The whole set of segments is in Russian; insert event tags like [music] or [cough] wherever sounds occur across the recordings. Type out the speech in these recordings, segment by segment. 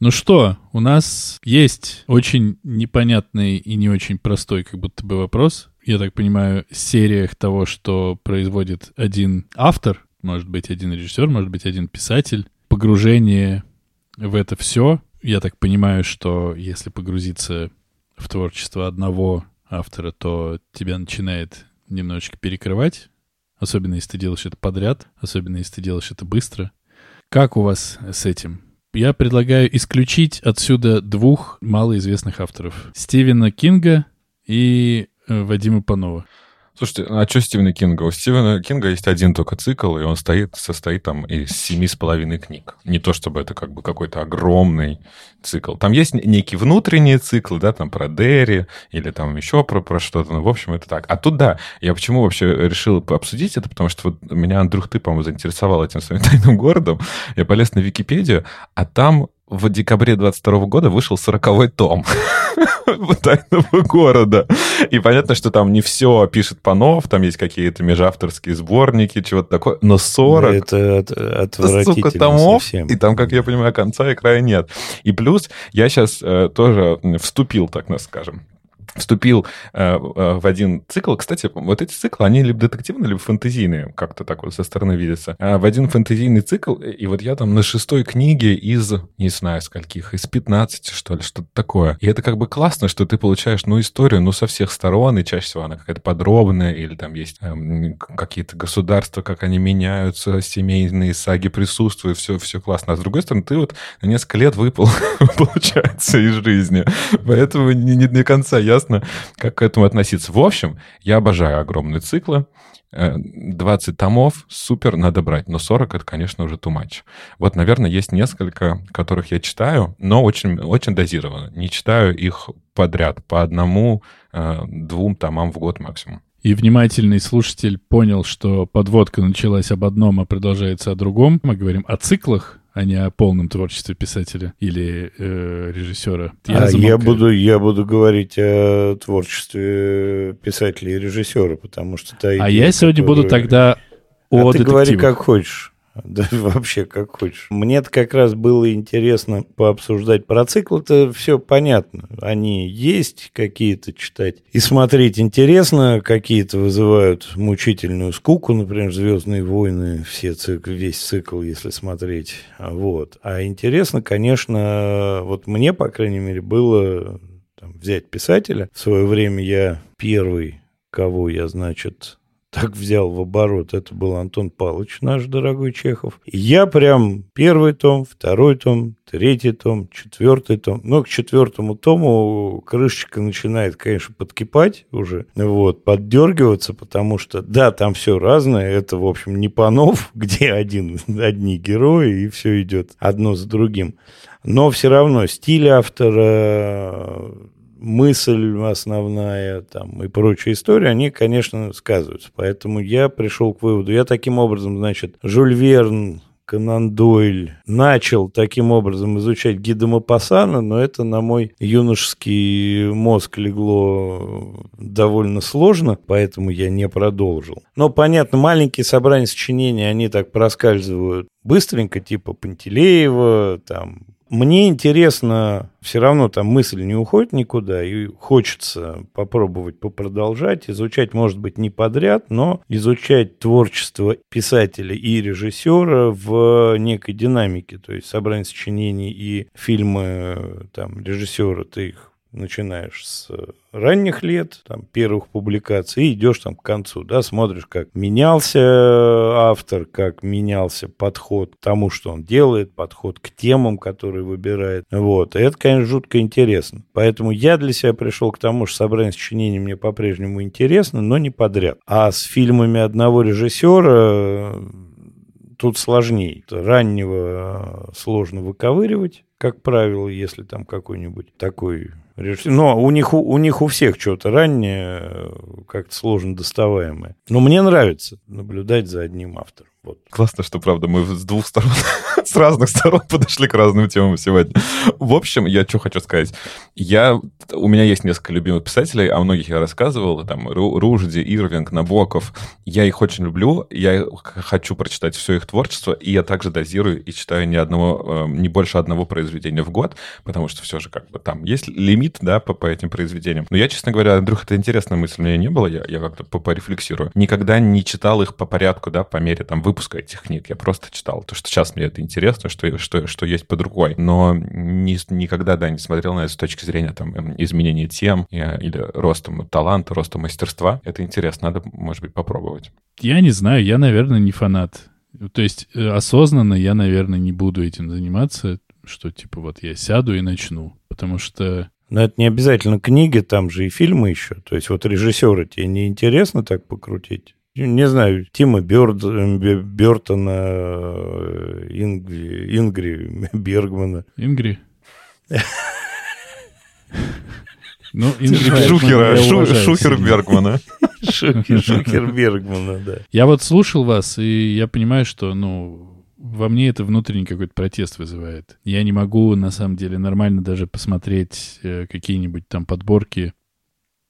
Ну что, у нас есть очень непонятный и не очень простой как будто бы вопрос. Я так понимаю, сериях того, что производит один автор, может быть, один режиссер, может быть, один писатель. Погружение в это все. Я так понимаю, что если погрузиться в творчество одного автора, то тебя начинает немножечко перекрывать. Особенно, если ты делаешь это подряд. Особенно, если ты делаешь это быстро. Как у вас с этим? Я предлагаю исключить отсюда двух малоизвестных авторов. Стивена Кинга и э, Вадима Панова. Слушайте, а что Стивена Кинга? У Стивена Кинга есть один только цикл, и он стоит, состоит там из семи с половиной книг. Не то чтобы это как бы какой-то огромный цикл. Там есть некие внутренние циклы, да, там про Дерри или там еще про, про что-то. Ну, в общем, это так. А тут, да, я почему вообще решил обсудить это, потому что вот меня, Андрюх, ты, по-моему, заинтересовал этим своим [laughs] тайным городом. Я полез на Википедию, а там в декабре 22 года вышел 40-й том [laughs] тайного города. И понятно, что там не все пишет Панов, там есть какие-то межавторские сборники, чего-то такое, но 40... Это от, отвратительно сука, томов, совсем. и там, как я понимаю, конца и края нет. И плюс я сейчас э, тоже вступил, так нас скажем, вступил э, э, в один цикл. Кстати, вот эти циклы, они либо детективные, либо фэнтезийные, как-то так вот со стороны видятся. А в один фэнтезийный цикл, и вот я там на шестой книге из, не знаю, скольких, из 15, что ли, что-то такое. И это как бы классно, что ты получаешь, ну, историю, ну, со всех сторон, и чаще всего она какая-то подробная, или там есть э, какие-то государства, как они меняются, семейные саги присутствуют, все, все классно. А с другой стороны, ты вот на несколько лет выпал, [laughs] получается, из жизни. Поэтому не, не до конца я ясно, как к этому относиться. В общем, я обожаю огромные циклы. 20 э, томов, супер, надо брать. Но 40 — это, конечно, уже too much. Вот, наверное, есть несколько, которых я читаю, но очень, очень дозированно. Не читаю их подряд, по одному, э, двум томам в год максимум. И внимательный слушатель понял, что подводка началась об одном, а продолжается о другом. Мы говорим о циклах, а не о полном творчестве писателя или э, режиссера. Я, а я, буду, я буду говорить о творчестве писателя и режиссера, потому что... Та идея, а я сегодня которую... буду тогда о а ты говори как хочешь. [laughs] Да вообще как хочешь. мне как раз было интересно пообсуждать про цикл. Это все понятно. Они есть какие-то читать. И смотреть интересно. Какие-то вызывают мучительную скуку. Например, «Звездные войны». Все цикл, весь цикл, если смотреть. Вот. А интересно, конечно, вот мне, по крайней мере, было там, взять писателя. В свое время я первый, кого я, значит, так взял в оборот. Это был Антон Павлович, наш дорогой Чехов. Я прям первый том, второй том, третий том, четвертый том. Но к четвертому тому крышечка начинает, конечно, подкипать уже, вот, поддергиваться, потому что, да, там все разное. Это, в общем, не Панов, [laughs] где один, одни герои, и все идет одно за другим. Но все равно стиль автора, мысль основная там, и прочая история, они, конечно, сказываются. Поэтому я пришел к выводу. Я таким образом, значит, Жюль Верн, Конан Дойль начал таким образом изучать Гида Мапасана, но это на мой юношеский мозг легло довольно сложно, поэтому я не продолжил. Но, понятно, маленькие собрания сочинений, они так проскальзывают быстренько, типа Пантелеева, там, мне интересно, все равно там мысль не уходит никуда, и хочется попробовать попродолжать, изучать, может быть, не подряд, но изучать творчество писателя и режиссера в некой динамике, то есть собрание сочинений и фильмы там, режиссера, ты их начинаешь с ранних лет, там, первых публикаций, и идешь там к концу, да, смотришь, как менялся автор, как менялся подход к тому, что он делает, подход к темам, которые выбирает, вот, и это, конечно, жутко интересно. Поэтому я для себя пришел к тому, что собрание сочинений мне по-прежнему интересно, но не подряд. А с фильмами одного режиссера тут сложнее. Раннего сложно выковыривать, как правило, если там какой-нибудь такой Но у них, у, них у всех что-то раннее, э, как-то сложно доставаемое. Но мне нравится наблюдать за одним автором. Вот. Классно, что, правда, мы с двух сторон, [laughs] с разных сторон подошли к разным темам сегодня. В общем, я что хочу сказать. Я, у меня есть несколько любимых писателей, о многих я рассказывал, там, Ружди, Ирвинг, Набоков. Я их очень люблю, я хочу прочитать все их творчество, и я также дозирую и читаю не одного, эм, не больше одного произведения в год, потому что все же как бы там есть лимит, да, по, по этим произведениям. Но я, честно говоря, Андрюх, это интересная мысль у меня не было, я, я как-то порефлексирую. Никогда не читал их по порядку, да, по мере там выпуска этих книг. Я просто читал то, что сейчас мне это интересно, что, что, что есть под рукой. Но ни, никогда, да, не смотрел на это с точки зрения там эм, изменения тем э, или роста таланта, роста мастерства. Это интересно, надо, может быть, попробовать. Я не знаю, я, наверное, не фанат. То есть э, осознанно я, наверное, не буду этим заниматься, что типа вот я сяду и начну, потому что но это не обязательно книги, там же и фильмы еще. То есть вот режиссеры тебе не интересно так покрутить? Не знаю, Тима Бёрд, Бертона, э, Ингри, Ингри [laughs] Бергмана. Ингри? [laughs] Ну, Ингри Шухера, Шухер Бергмана. [laughs] Шухер Бергмана, да. Я вот слушал вас, и я понимаю, что, ну, во мне это внутренний какой-то протест вызывает. Я не могу, на самом деле, нормально даже посмотреть э, какие-нибудь там подборки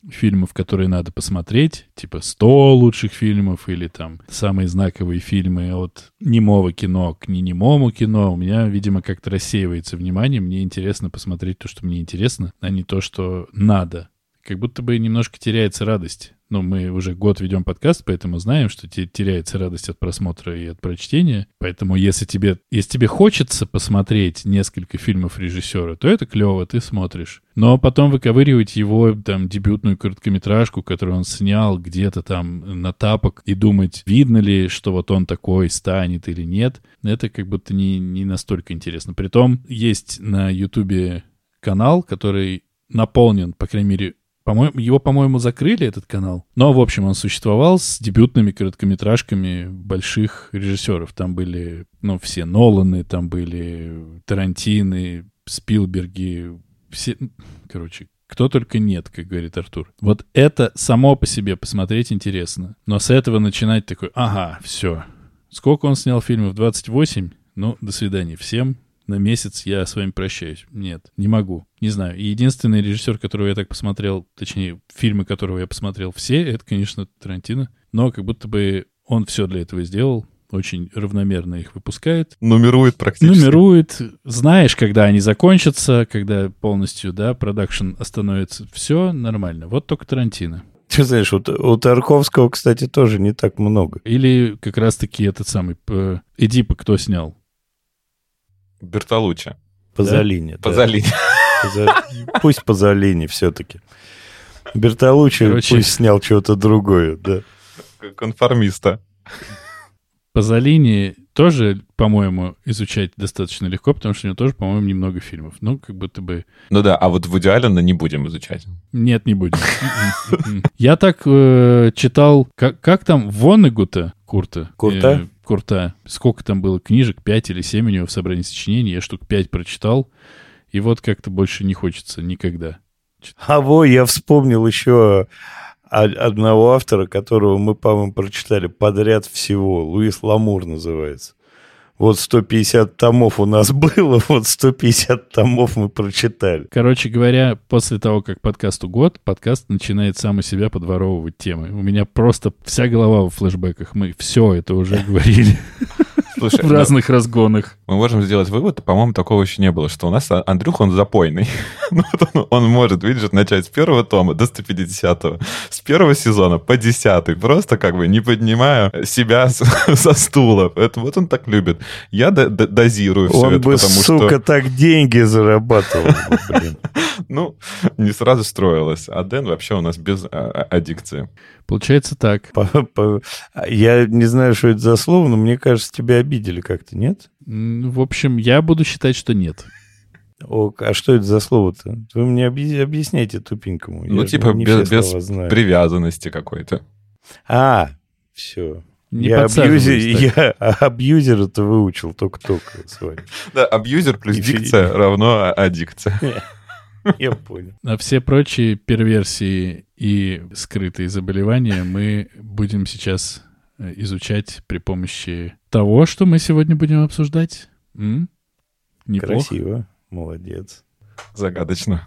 фильмов, которые надо посмотреть, типа 100 лучших фильмов или там самые знаковые фильмы от немого кино к не немому кино, у меня, видимо, как-то рассеивается внимание. Мне интересно посмотреть то, что мне интересно, а не то, что надо. Как будто бы немножко теряется радость ну, мы уже год ведем подкаст, поэтому знаем, что теряется радость от просмотра и от прочтения. Поэтому если тебе, если тебе хочется посмотреть несколько фильмов режиссера, то это клево, ты смотришь. Но потом выковыривать его там дебютную короткометражку, которую он снял где-то там на тапок, и думать, видно ли, что вот он такой станет или нет, это как будто не, не настолько интересно. Притом есть на Ютубе канал, который наполнен, по крайней мере, по-моему, его, по-моему, закрыли, этот канал. Но, в общем, он существовал с дебютными короткометражками больших режиссеров. Там были, ну, все Ноланы, там были Тарантины, Спилберги, все... Короче, кто только нет, как говорит Артур. Вот это само по себе посмотреть интересно. Но с этого начинать такой, ага, все. Сколько он снял фильмов? 28? Ну, до свидания всем на месяц я с вами прощаюсь. Нет, не могу. Не знаю. И единственный режиссер, которого я так посмотрел, точнее, фильмы, которого я посмотрел все, это, конечно, Тарантино. Но как будто бы он все для этого сделал очень равномерно их выпускает. Нумерует практически. Нумерует. Знаешь, когда они закончатся, когда полностью, да, продакшн остановится. Все нормально. Вот только Тарантино. Ты знаешь, у, у Тарковского, кстати, тоже не так много. Или как раз-таки этот самый Эдипа кто снял? Бертолуччи. Пазолини. Да? Пазолини. Пусть Пазолини все-таки. Бертолуччи Короче... пусть снял чего-то другое, да. Конформиста. Пазолини тоже, по-моему, изучать достаточно легко, потому что у него тоже, по-моему, немного фильмов. Ну, как будто бы... Ну да, а вот в Аллена не будем изучать. Нет, не будем. Я так э, читал... Как, как там? Воннегута Курта. Курта? Курта. Сколько там было книжек? Пять или семь у него в собрании сочинений. Я штук пять прочитал. И вот как-то больше не хочется никогда. А во, я вспомнил еще одного автора, которого мы, по-моему, прочитали подряд всего. Луис Ламур называется вот 150 томов у нас [laughs] было, вот 150 томов мы прочитали. Короче говоря, после того, как подкасту год, подкаст начинает сам у себя подворовывать темы. У меня просто вся голова в флешбеках. Мы все это уже [laughs] говорили. Слушай, [laughs] в разных разгонах. Мы можем сделать вывод, по-моему, такого еще не было, что у нас Андрюх, он запойный. [laughs] ну, он, он может, видишь, начать с первого тома до 150-го, с первого сезона по десятый, просто как бы не поднимая себя [laughs] со стула. Это, вот он так любит. Я дозирую все он это, бы, потому сука, что... так деньги зарабатывал, [laughs] блин. ну, не сразу строилось. А Дэн вообще у нас без а, а, аддикции. Получается так. Я не знаю, что это за слово, но мне кажется, тебя обидели как-то, нет? В общем, я буду считать, что нет. О, а что это за слово-то? Вы мне объясняйте тупенькому. Ну, я типа без, без привязанности какой-то. А, все. Не я, абьюзер, я абьюзер это выучил только-только с вами. Да, абьюзер плюс И дикция равно аддикция. [laughs] Я понял. А все прочие перверсии и скрытые заболевания мы будем сейчас изучать при помощи того, что мы сегодня будем обсуждать. М? Неплохо. Красиво. Молодец. Загадочно.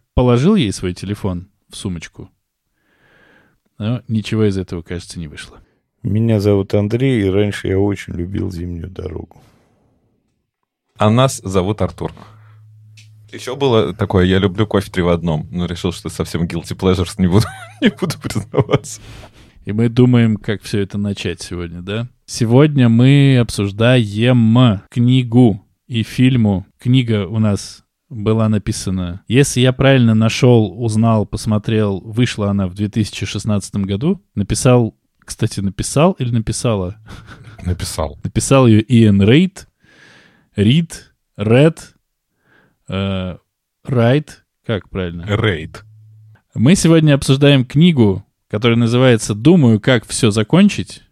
положил ей свой телефон в сумочку, но ничего из этого, кажется, не вышло. Меня зовут Андрей, и раньше я очень любил зимнюю дорогу. А нас зовут Артур. Еще было такое, я люблю кофе три в одном, но решил, что совсем guilty pleasures не буду, [laughs] не буду признаваться. И мы думаем, как все это начать сегодня, да? Сегодня мы обсуждаем книгу и фильму. Книга у нас была написана. Если я правильно нашел, узнал, посмотрел, вышла она в 2016 году. Написал, кстати, написал или написала? Написал. Написал ее Иэн Рейд, Рид, Ред, Райт, как правильно? Рейд. Мы сегодня обсуждаем книгу, которая называется «Думаю, как все закончить»,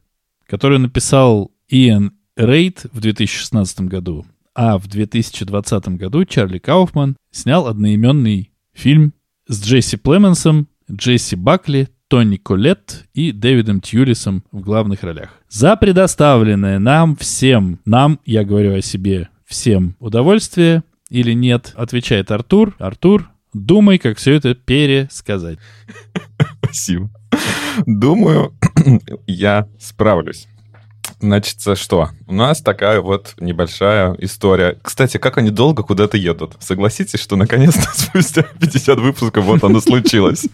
которую написал Иэн Рейд в 2016 году. А в 2020 году Чарли Кауфман снял одноименный фильм с Джесси Племенсом, Джесси Бакли, Тони Колетт и Дэвидом Тьюлисом в главных ролях. За предоставленное нам всем, нам, я говорю о себе, всем удовольствие или нет, отвечает Артур. Артур, думай, как все это пересказать. [laughs] Спасибо. Думаю, [clears throat] я справлюсь. Значит, что? У нас такая вот небольшая история. Кстати, как они долго куда-то едут? Согласитесь, что наконец-то [laughs] спустя 50 выпусков вот оно случилось.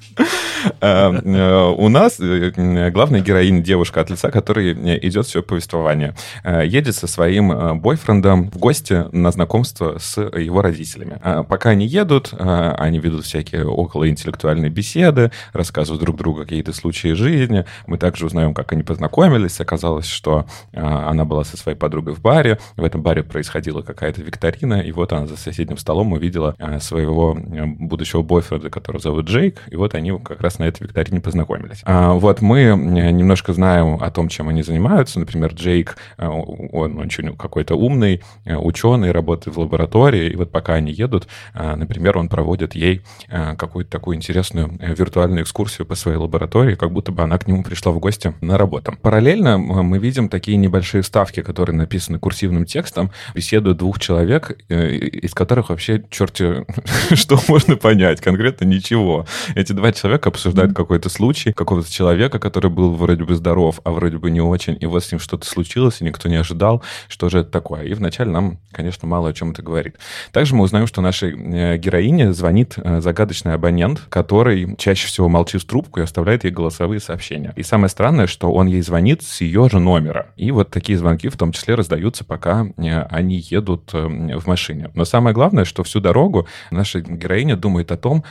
Э, э, у нас э, главная героиня, девушка от лица, которой идет все повествование, едет со своим бойфрендом в гости на знакомство с его родителями. Пока они едут, они ведут всякие околоинтеллектуальные беседы, рассказывают друг другу какие-то случаи жизни. Мы также узнаем, как они познакомились. Оказалось, что она была со своей подругой в баре. В этом баре происходила какая-то викторина, и вот она за соседним столом увидела своего будущего бойфренда, которого зовут Джейк, и вот они как раз на этой викторине познакомились. А, вот мы немножко знаем о том, чем они занимаются. Например, Джейк, он очень какой-то умный ученый, работает в лаборатории, и вот пока они едут, например, он проводит ей какую-то такую интересную виртуальную экскурсию по своей лаборатории, как будто бы она к нему пришла в гости на работу. Параллельно мы видим такие небольшие ставки, которые написаны курсивным текстом, беседуют двух человек, э, из которых вообще черти [laughs] что можно понять, конкретно ничего. Эти два человека обсуждают какой-то случай какого-то человека, который был вроде бы здоров, а вроде бы не очень, и вот с ним что-то случилось, и никто не ожидал, что же это такое. И вначале нам, конечно, мало о чем это говорит. Также мы узнаем, что нашей э, героине звонит э, загадочный абонент, который чаще всего молчит в трубку и оставляет ей голосовые сообщения. И самое странное, что он ей звонит с ее же номера. И вот такие звонки в том числе раздаются, пока э, они едут в машине. Но самое главное, что всю дорогу наша героиня думает о том,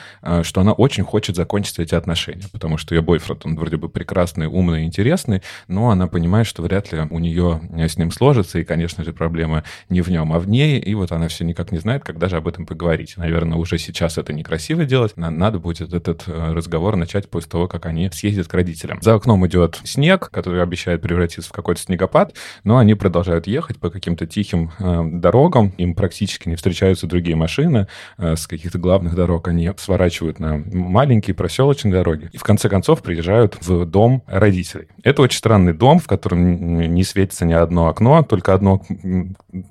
что она очень хочет закончить эти отношения, потому что ее бойфренд, он вроде бы прекрасный, умный, интересный, но она понимает, что вряд ли у нее с ним сложится, и, конечно же, проблема не в нем, а в ней, и вот она все никак не знает, как даже об этом поговорить. Наверное, уже сейчас это некрасиво делать, надо будет этот э, разговор начать после того, как они съездят к родителям. За окном идет снег, который обещает превратиться в какой-то снегопад, но они продолжают ехать по каким-то тихим э, дорогам, им практически не встречаются другие машины, э, с каких-то главных дорог они сворачивают на маленькие проселочные дороги, и в конце концов приезжают в дом родителей. Это очень странный дом, в котором не светится ни одно окно, только одно,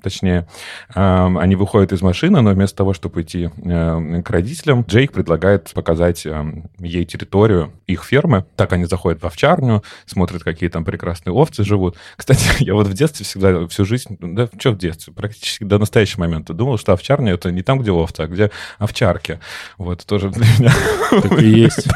точнее. Э, они выходят из машины, но вместо того, чтобы идти э, к родителям, Джейк предлагает показать э, ей территорию их фермы. Так они заходят в овчарню, смотрят, какие там прекрасные овцы живут. Кстати, [laughs] я вот в детстве всегда, всю жизнь, да, что в детстве, практически до настоящего момента думал, что овчарня — это не там, где овцы, а где овчарки. Вот, тоже для меня... [laughs] Так и [laughs] есть.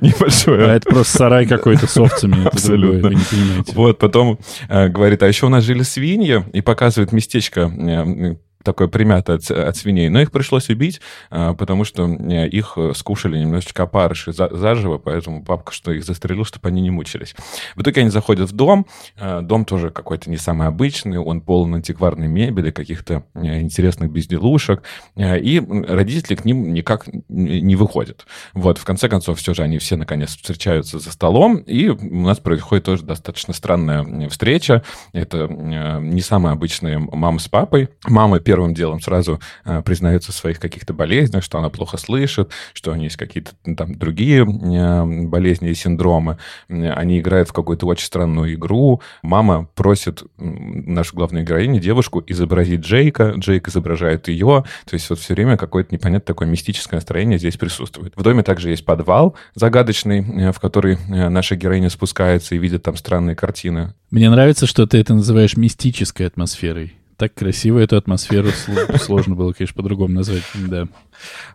Небольшое. А это просто сарай какой-то с овцами. Абсолютно. Вы не понимаете. Вот, потом э, говорит, а еще у нас жили свиньи, и показывает местечко э, такое примято от, от свиней. Но их пришлось убить, а, потому что э, их э, скушали немножечко опарыши заживо, поэтому папка что их застрелил, чтобы они не мучились. В итоге они заходят в дом. А, дом тоже какой-то не самый обычный, он полон антикварной мебели, каких-то э, интересных безделушек, и родители к ним никак не выходят. Вот, в конце концов, все же они все наконец встречаются за столом, и у нас происходит тоже достаточно странная встреча. Это не самая обычная мама с папой. Мама первым делом сразу э, признается в своих каких-то болезнях, что она плохо слышит, что у нее есть какие-то там другие э, болезни и синдромы. Они играют в какую-то очень странную игру. Мама просит нашу главную героиню, девушку, изобразить Джейка. Джейк изображает ее. То есть вот все время какое-то непонятное такое мистическое настроение здесь присутствует. В доме также есть подвал загадочный, э, в который э, наша героиня спускается и видит там странные картины. Мне нравится, что ты это называешь мистической атмосферой так красиво эту атмосферу [laughs] сложно было, конечно, по-другому назвать, да.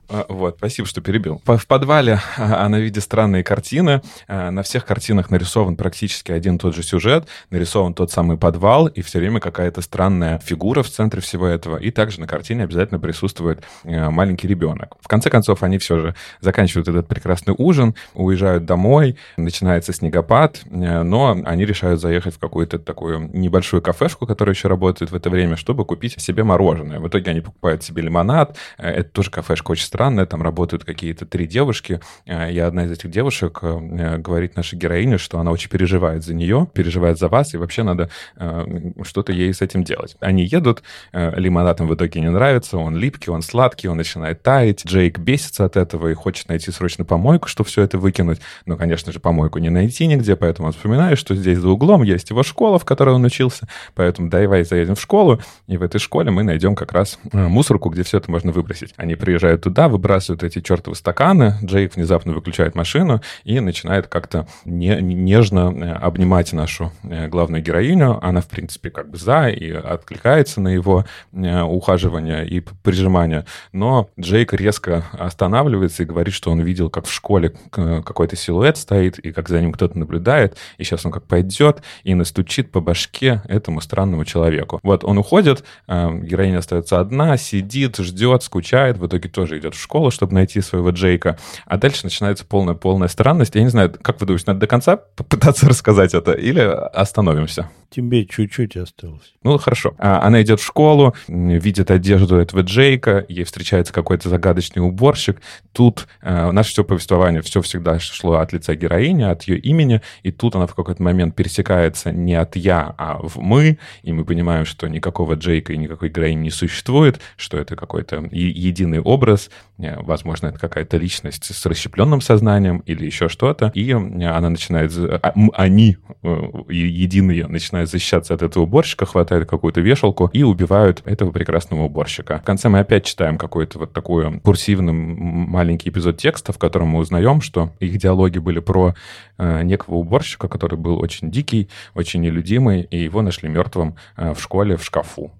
А, вот, спасибо, что перебил. В подвале а, она видит странные картины. А, на всех картинах нарисован практически один и тот же сюжет, нарисован тот самый подвал, и все время какая-то странная фигура в центре всего этого. И также на картине обязательно присутствует маленький ребенок. В конце концов, они все же заканчивают этот прекрасный ужин, уезжают домой, начинается снегопад, но они решают заехать в какую-то такую небольшую кафешку, которая еще работает в это время, чтобы купить себе мороженое. В итоге они покупают себе лимонад. Это тоже кафешка очень странная, там работают какие-то три девушки, э, и одна из этих девушек э, говорит нашей героине, что она очень переживает за нее, переживает за вас, и вообще надо э, что-то ей с этим делать. Они едут, лимонад им в итоге не нравится, он липкий, он сладкий, он начинает таять, Джейк бесится от этого и хочет найти срочно помойку, чтобы все это выкинуть, но, конечно же, помойку не найти нигде, поэтому он вспоминает, что здесь за углом есть его школа, в которой он учился, поэтому давай заедем в школу, и в этой школе мы найдем как раз мусорку, где все это можно выбросить. Они приезжают туда, да, выбрасывают эти чертовы стаканы, Джейк внезапно выключает машину и начинает как-то не, нежно э, обнимать нашу э, главную героиню. Она, в принципе, как бы за и откликается на его э, ухаживание и прижимание. Но Джейк резко останавливается и говорит, что он видел, как в школе какой-то силуэт стоит, и как за ним кто-то наблюдает, и сейчас он как пойдет и настучит по башке этому странному человеку. Вот он уходит, героиня остается одна, сидит, ждет, скучает, в итоге тоже идет в школу, чтобы найти своего Джейка. А дальше начинается полная, полная странность. Я не знаю, как вы думаете, надо до конца попытаться [laughs] рассказать это или остановимся? Тебе чуть-чуть осталось. Ну, хорошо. А, она идет в школу, видит одежду этого Джейка, ей встречается какой-то загадочный уборщик. Тут э, наше все повествование, все всегда шло от лица героини, от ее имени, и тут она в какой-то момент пересекается не от «я», а в «мы», и мы понимаем, что никакого Джейка и никакой героини не существует, что это какой-то единый образ, э, возможно, это какая-то личность с расщепленным сознанием или еще что-то, и она начинает, а, они, э, единые, начинают защищаться от этого уборщика, хватают какую-то вешалку и убивают этого прекрасного уборщика. В конце мы опять читаем какой-то вот такой курсивный маленький эпизод текста, в котором мы узнаем, что их диалоги были про э, некого уборщика, который был очень дикий, очень нелюдимый, и его нашли мертвым э, в школе в шкафу.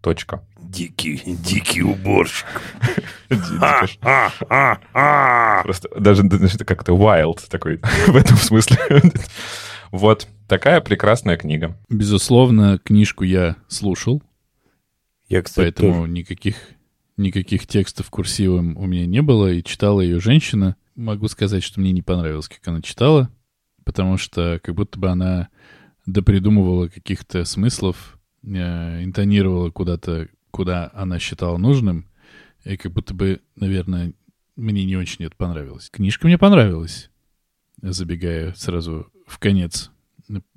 Точка. Дикий, дикий уборщик. Просто даже как-то wild такой [laughs] в этом смысле. Вот такая прекрасная книга. Безусловно, книжку я слушал. Я, кстати, поэтому тоже. никаких, никаких текстов курсивом у меня не было, и читала ее женщина. Могу сказать, что мне не понравилось, как она читала, потому что как будто бы она допридумывала каких-то смыслов, э, интонировала куда-то, куда она считала нужным, и как будто бы, наверное, мне не очень это понравилось. Книжка мне понравилась, забегая сразу в конец.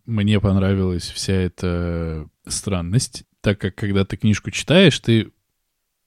мне понравилась вся эта странность, так как когда ты книжку читаешь, ты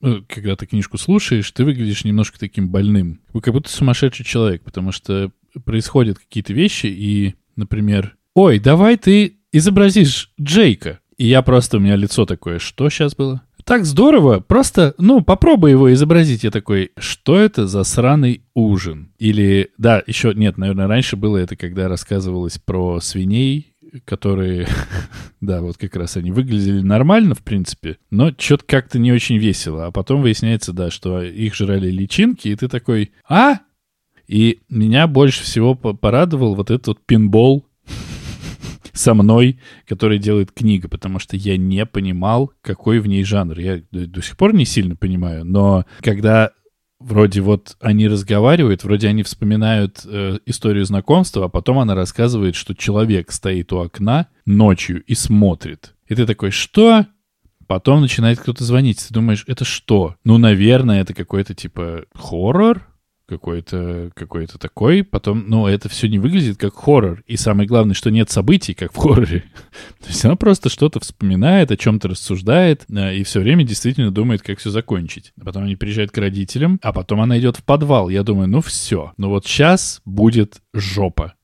ну, когда ты книжку слушаешь, ты выглядишь немножко таким больным. Как будто сумасшедший человек, потому что происходят какие-то вещи, и, например, «Ой, давай ты изобразишь Джейка». И я просто, у меня лицо такое, что сейчас было? Так здорово, просто, ну, попробуй его изобразить. Я такой, что это за сраный ужин? Или, да, еще, нет, наверное, раньше было это, когда рассказывалось про свиней, которые, [laughs] да, вот как раз они выглядели нормально, в принципе, но что-то как-то не очень весело. А потом выясняется, да, что их жрали личинки, и ты такой, а? И меня больше всего порадовал вот этот вот пинбол [laughs] со мной, который делает книга, потому что я не понимал, какой в ней жанр. Я до сих пор не сильно понимаю, но когда вроде вот они разговаривают, вроде они вспоминают э, историю знакомства, а потом она рассказывает, что человек стоит у окна ночью и смотрит. И ты такой, что? Потом начинает кто-то звонить. Ты думаешь, это что? Ну, наверное, это какой-то типа хоррор? Какой-то какой такой. Потом, ну, это все не выглядит как хоррор. И самое главное, что нет событий, как в хорроре. [laughs] То есть она просто что-то вспоминает, о чем-то рассуждает, и все время действительно думает, как все закончить. Потом они приезжают к родителям, а потом она идет в подвал. Я думаю, ну все, ну вот сейчас будет жопа.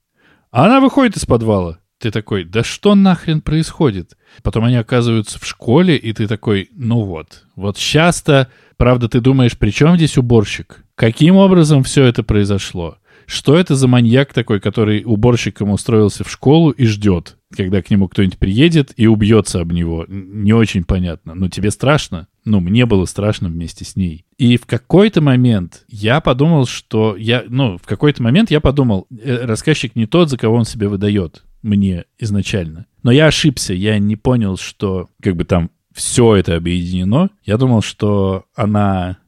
А она выходит из подвала. Ты такой, да что нахрен происходит? Потом они оказываются в школе, и ты такой, ну вот, вот сейчас-то, правда, ты думаешь, при чем здесь уборщик? Каким образом все это произошло? Что это за маньяк такой, который уборщиком устроился в школу и ждет, когда к нему кто-нибудь приедет и убьется об него? Не очень понятно. Но тебе страшно? Ну, мне было страшно вместе с ней. И в какой-то момент я подумал, что я... Ну, в какой-то момент я подумал, э, рассказчик не тот, за кого он себя выдает мне изначально. Но я ошибся, я не понял, что как бы там все это объединено. Я думал, что она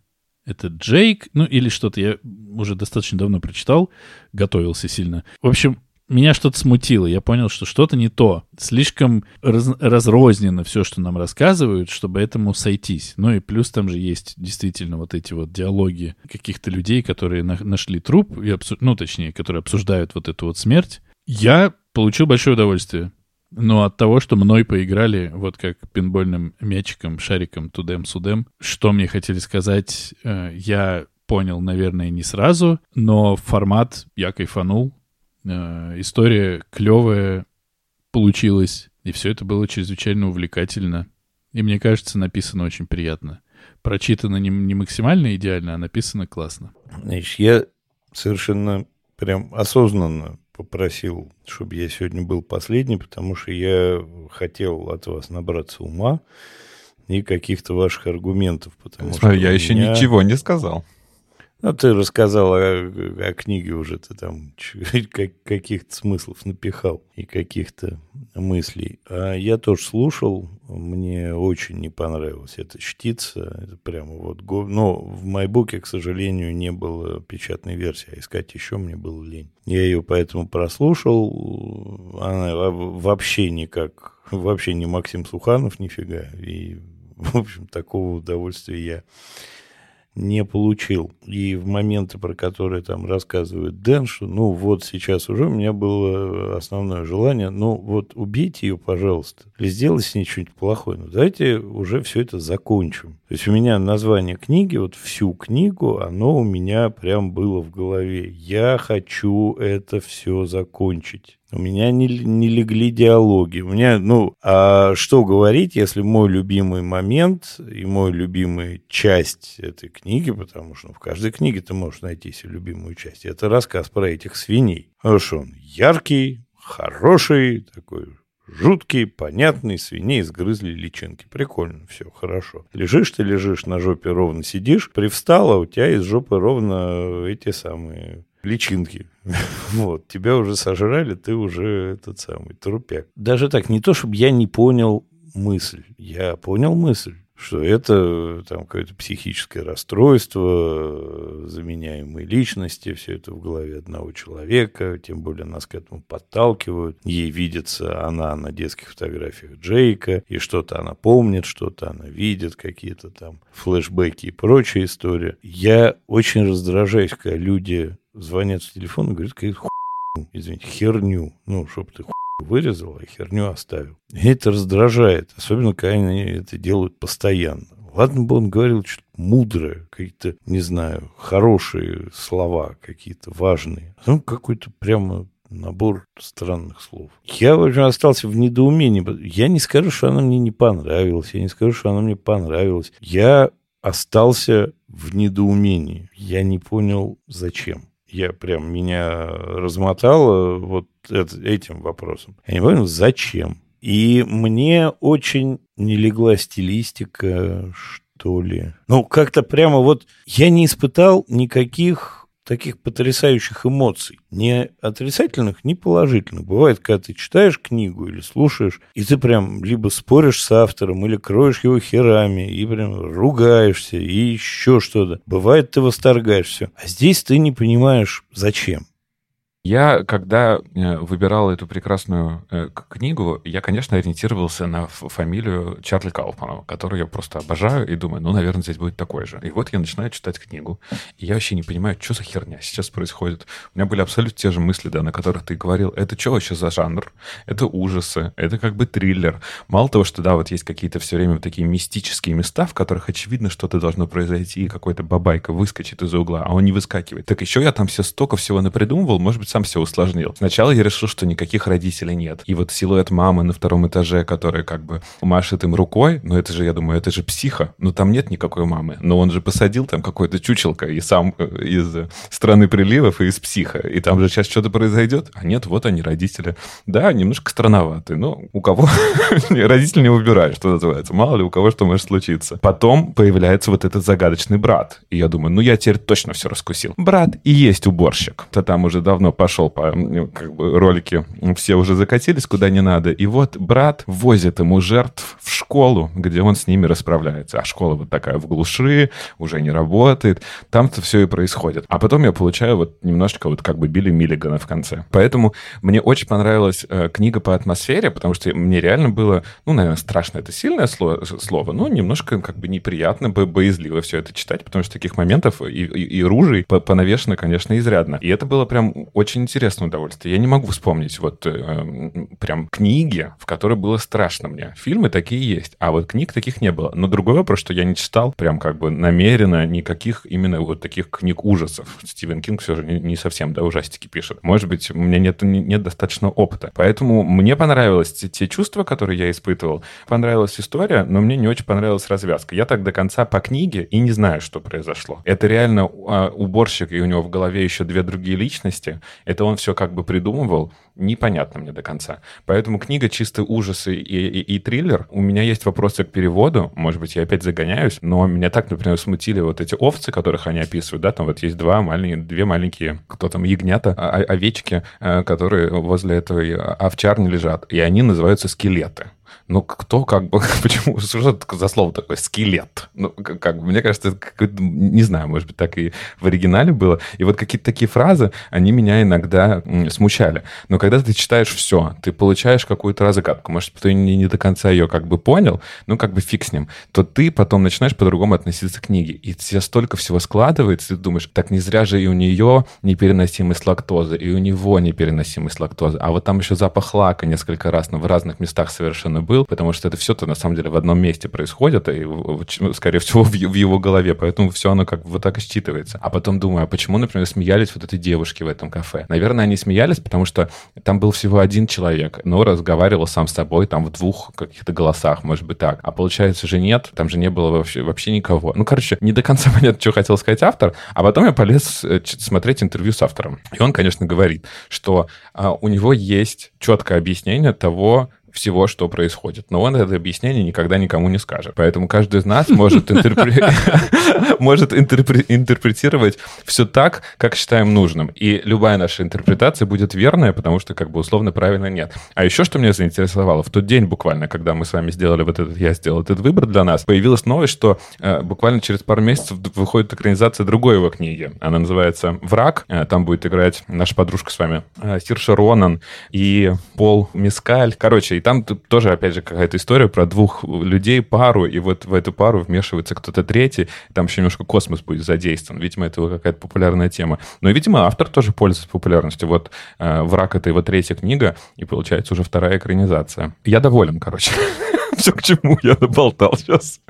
это Джейк, ну или что-то я уже достаточно давно прочитал, готовился сильно. В общем, меня что-то смутило. Я понял, что что-то не то. Слишком раз, разрознено все, что нам рассказывают, чтобы этому сойтись. Ну и плюс там же есть действительно вот эти вот диалоги каких-то людей, которые на, нашли труп, и ну точнее, которые обсуждают вот эту вот смерть. Я получил большое удовольствие. Но от того, что мной поиграли вот как пинбольным мячиком, шариком, тудем-судем, что мне хотели сказать, э, я понял, наверное, не сразу, но формат я кайфанул. Э, история клевая получилась, и все это было чрезвычайно увлекательно. И мне кажется, написано очень приятно. Прочитано не, не максимально идеально, а написано классно. Значит, я совершенно прям осознанно попросил, чтобы я сегодня был последний, потому что я хотел от вас набраться ума и каких-то ваших аргументов. Потому Смотри, что я еще меня... ничего не сказал. Ну, ты рассказал о, о книге уже, ты там [laughs] каких-то смыслов напихал и каких-то мыслей. А я тоже слушал, мне очень не понравилось это чтица. Это прямо вот... Но в майбуке, к сожалению, не было печатной версии, а искать еще мне было лень. Я ее поэтому прослушал. Она вообще никак... Вообще не Максим Суханов нифига. И, [laughs] в общем, такого удовольствия я не получил. И в моменты, про которые там рассказывает Дэн, что ну вот сейчас уже у меня было основное желание, ну вот убейте ее, пожалуйста, или сделайте с ней что-нибудь плохое. Ну давайте уже все это закончим. То есть у меня название книги, вот всю книгу, оно у меня прям было в голове. Я хочу это все закончить. У меня не, не легли диалоги. У меня, ну, а что говорить, если мой любимый момент и мой любимая часть этой книги, потому что ну, в каждой книге ты можешь найти себе любимую часть, это рассказ про этих свиней. Потому что он яркий, хороший, такой жуткий, понятный, свиней сгрызли личинки. Прикольно, все, хорошо. Лежишь ты, лежишь, на жопе ровно сидишь, привстала, у тебя из жопы ровно эти самые личинки. [laughs] Вот, тебя уже сожрали, ты уже этот самый трупяк. Даже так, не то, чтобы я не понял мысль. Я понял мысль что это там какое-то психическое расстройство, заменяемые личности, все это в голове одного человека, тем более нас к этому подталкивают. Ей видится она на детских фотографиях Джейка, и что-то она помнит, что-то она видит, какие-то там флешбеки и прочая история. Я очень раздражаюсь, когда люди звонят с телефона и говорят какую-то хуйню, извините, херню, ну, чтоб ты вырезал, а херню оставил. И это раздражает, особенно когда они это делают постоянно. Ладно бы он говорил что-то мудрое, какие-то, не знаю, хорошие слова, какие-то важные. Ну, какой-то прямо набор странных слов. Я, в общем, остался в недоумении. Я не скажу, что она мне не понравилась. Я не скажу, что она мне понравилась. Я остался в недоумении. Я не понял, зачем. Я прям меня размотало вот этим вопросом. Я не понял, зачем. И мне очень не легла стилистика, что ли. Ну, как-то прямо вот я не испытал никаких таких потрясающих эмоций. Не отрицательных, ни положительных. Бывает, когда ты читаешь книгу или слушаешь, и ты прям либо споришь с автором, или кроешь его херами, и прям ругаешься, и еще что-то. Бывает, ты восторгаешься. А здесь ты не понимаешь, зачем. Я, когда э, выбирал эту прекрасную э, книгу, я, конечно, ориентировался на фамилию Чарли Кауфмана, которую я просто обожаю и думаю, ну, наверное, здесь будет такой же. И вот я начинаю читать книгу, и я вообще не понимаю, что за херня сейчас происходит. У меня были абсолютно те же мысли, да, на которых ты говорил. Это что вообще за жанр? Это ужасы, это как бы триллер. Мало того, что, да, вот есть какие-то все время такие мистические места, в которых, очевидно, что-то должно произойти, и какой-то бабайка выскочит из-за угла, а он не выскакивает. Так еще я там все столько всего напридумывал, может быть, сам все усложнил. Сначала я решил, что никаких родителей нет. И вот силуэт мамы на втором этаже, которая как бы машет им рукой, ну это же, я думаю, это же психа. Ну там нет никакой мамы. Но он же посадил там какое-то чучелко и сам э, из страны приливов и из психа. И там же сейчас что-то произойдет. А нет, вот они, родители. Да, немножко странноваты. Но у кого родители [laughs] не выбирают, что называется. Мало ли у кого что может случиться. Потом появляется вот этот загадочный брат. И я думаю, ну я теперь точно все раскусил. Брат и есть уборщик. То там уже давно пошел по как бы ролики все уже закатились куда не надо. И вот брат возит ему жертв в школу, где он с ними расправляется. А школа вот такая в глуши, уже не работает. Там-то все и происходит. А потом я получаю вот немножечко вот как бы Билли Миллигана в конце. Поэтому мне очень понравилась э, книга по атмосфере, потому что мне реально было, ну, наверное, страшно это сильное слово, слово но немножко как бы неприятно, боязливо все это читать, потому что таких моментов и, и, и ружей понавешено, конечно, изрядно. И это было прям очень интересно интересное удовольствие. Я не могу вспомнить вот э, прям книги, в которой было страшно мне. Фильмы такие есть, а вот книг таких не было. Но другой вопрос, что я не читал прям как бы намеренно никаких именно вот таких книг ужасов. Стивен Кинг все же не, не совсем, да, ужастики пишет. Может быть, у меня нет, нет достаточно опыта. Поэтому мне понравилось те, те чувства, которые я испытывал. Понравилась история, но мне не очень понравилась развязка. Я так до конца по книге и не знаю, что произошло. Это реально а, уборщик, и у него в голове еще две другие личности. Это он все как бы придумывал, непонятно мне до конца. Поэтому книга чисто ужасы и, и, и триллер. У меня есть вопросы к переводу. Может быть, я опять загоняюсь, но меня так, например, смутили вот эти овцы, которых они описывают, да, там вот есть два маленькие, две маленькие, кто там, ягнята, а, а, овечки, э, которые возле этой овчарни лежат, и они называются скелеты. Ну, кто как бы... [laughs] Почему? Что это за слово такое? Скелет. Ну, как, бы, мне кажется, это не знаю, может быть, так и в оригинале было. И вот какие-то такие фразы, они меня иногда смущали. Но когда ты читаешь все, ты получаешь какую-то разгадку, может, ты не, не до конца ее как бы понял, ну, как бы фиг с ним, то ты потом начинаешь по-другому относиться к книге. И тебе столько всего складывается, ты думаешь, так не зря же и у нее непереносимость лактозы, и у него непереносимость лактозы. А вот там еще запах лака несколько раз, в разных местах совершенно был был, потому что это все-то на самом деле в одном месте происходит, и, скорее всего, в, в его голове, поэтому все оно как вот так и считывается. А потом думаю, а почему, например, смеялись вот этой девушки в этом кафе? Наверное, они смеялись, потому что там был всего один человек, но разговаривал сам с собой там в двух каких-то голосах, может быть так. А получается же нет, там же не было вообще, вообще никого. Ну, короче, не до конца [laughs] понятно, что хотел сказать автор, а потом я полез э, смотреть интервью с автором. И он, конечно, говорит, что а, у него есть четкое объяснение того, всего, что происходит. Но он это объяснение никогда никому не скажет. Поэтому каждый из нас может, [laughs] интерпретировать все так, как считаем нужным. И любая наша интерпретация будет верная, потому что как бы условно правильно нет. А еще что меня заинтересовало, в тот день буквально, когда мы с вами сделали вот этот, я сделал этот выбор для нас, появилась новость, что э, буквально через пару месяцев выходит экранизация другой его книги. Она называется «Враг». Э, там будет играть наша подружка с вами э, Сирша Ронан и Пол Мискаль. Короче, там тоже, опять же, какая-то история про двух людей, пару, и вот в эту пару вмешивается кто-то третий, там еще немножко космос будет задействован. Видимо, это какая-то популярная тема. Но, видимо, автор тоже пользуется популярностью. Вот э, «Враг» — это его третья книга, и получается уже вторая экранизация. Я доволен, короче. [laughs] Все, к чему я наболтал сейчас.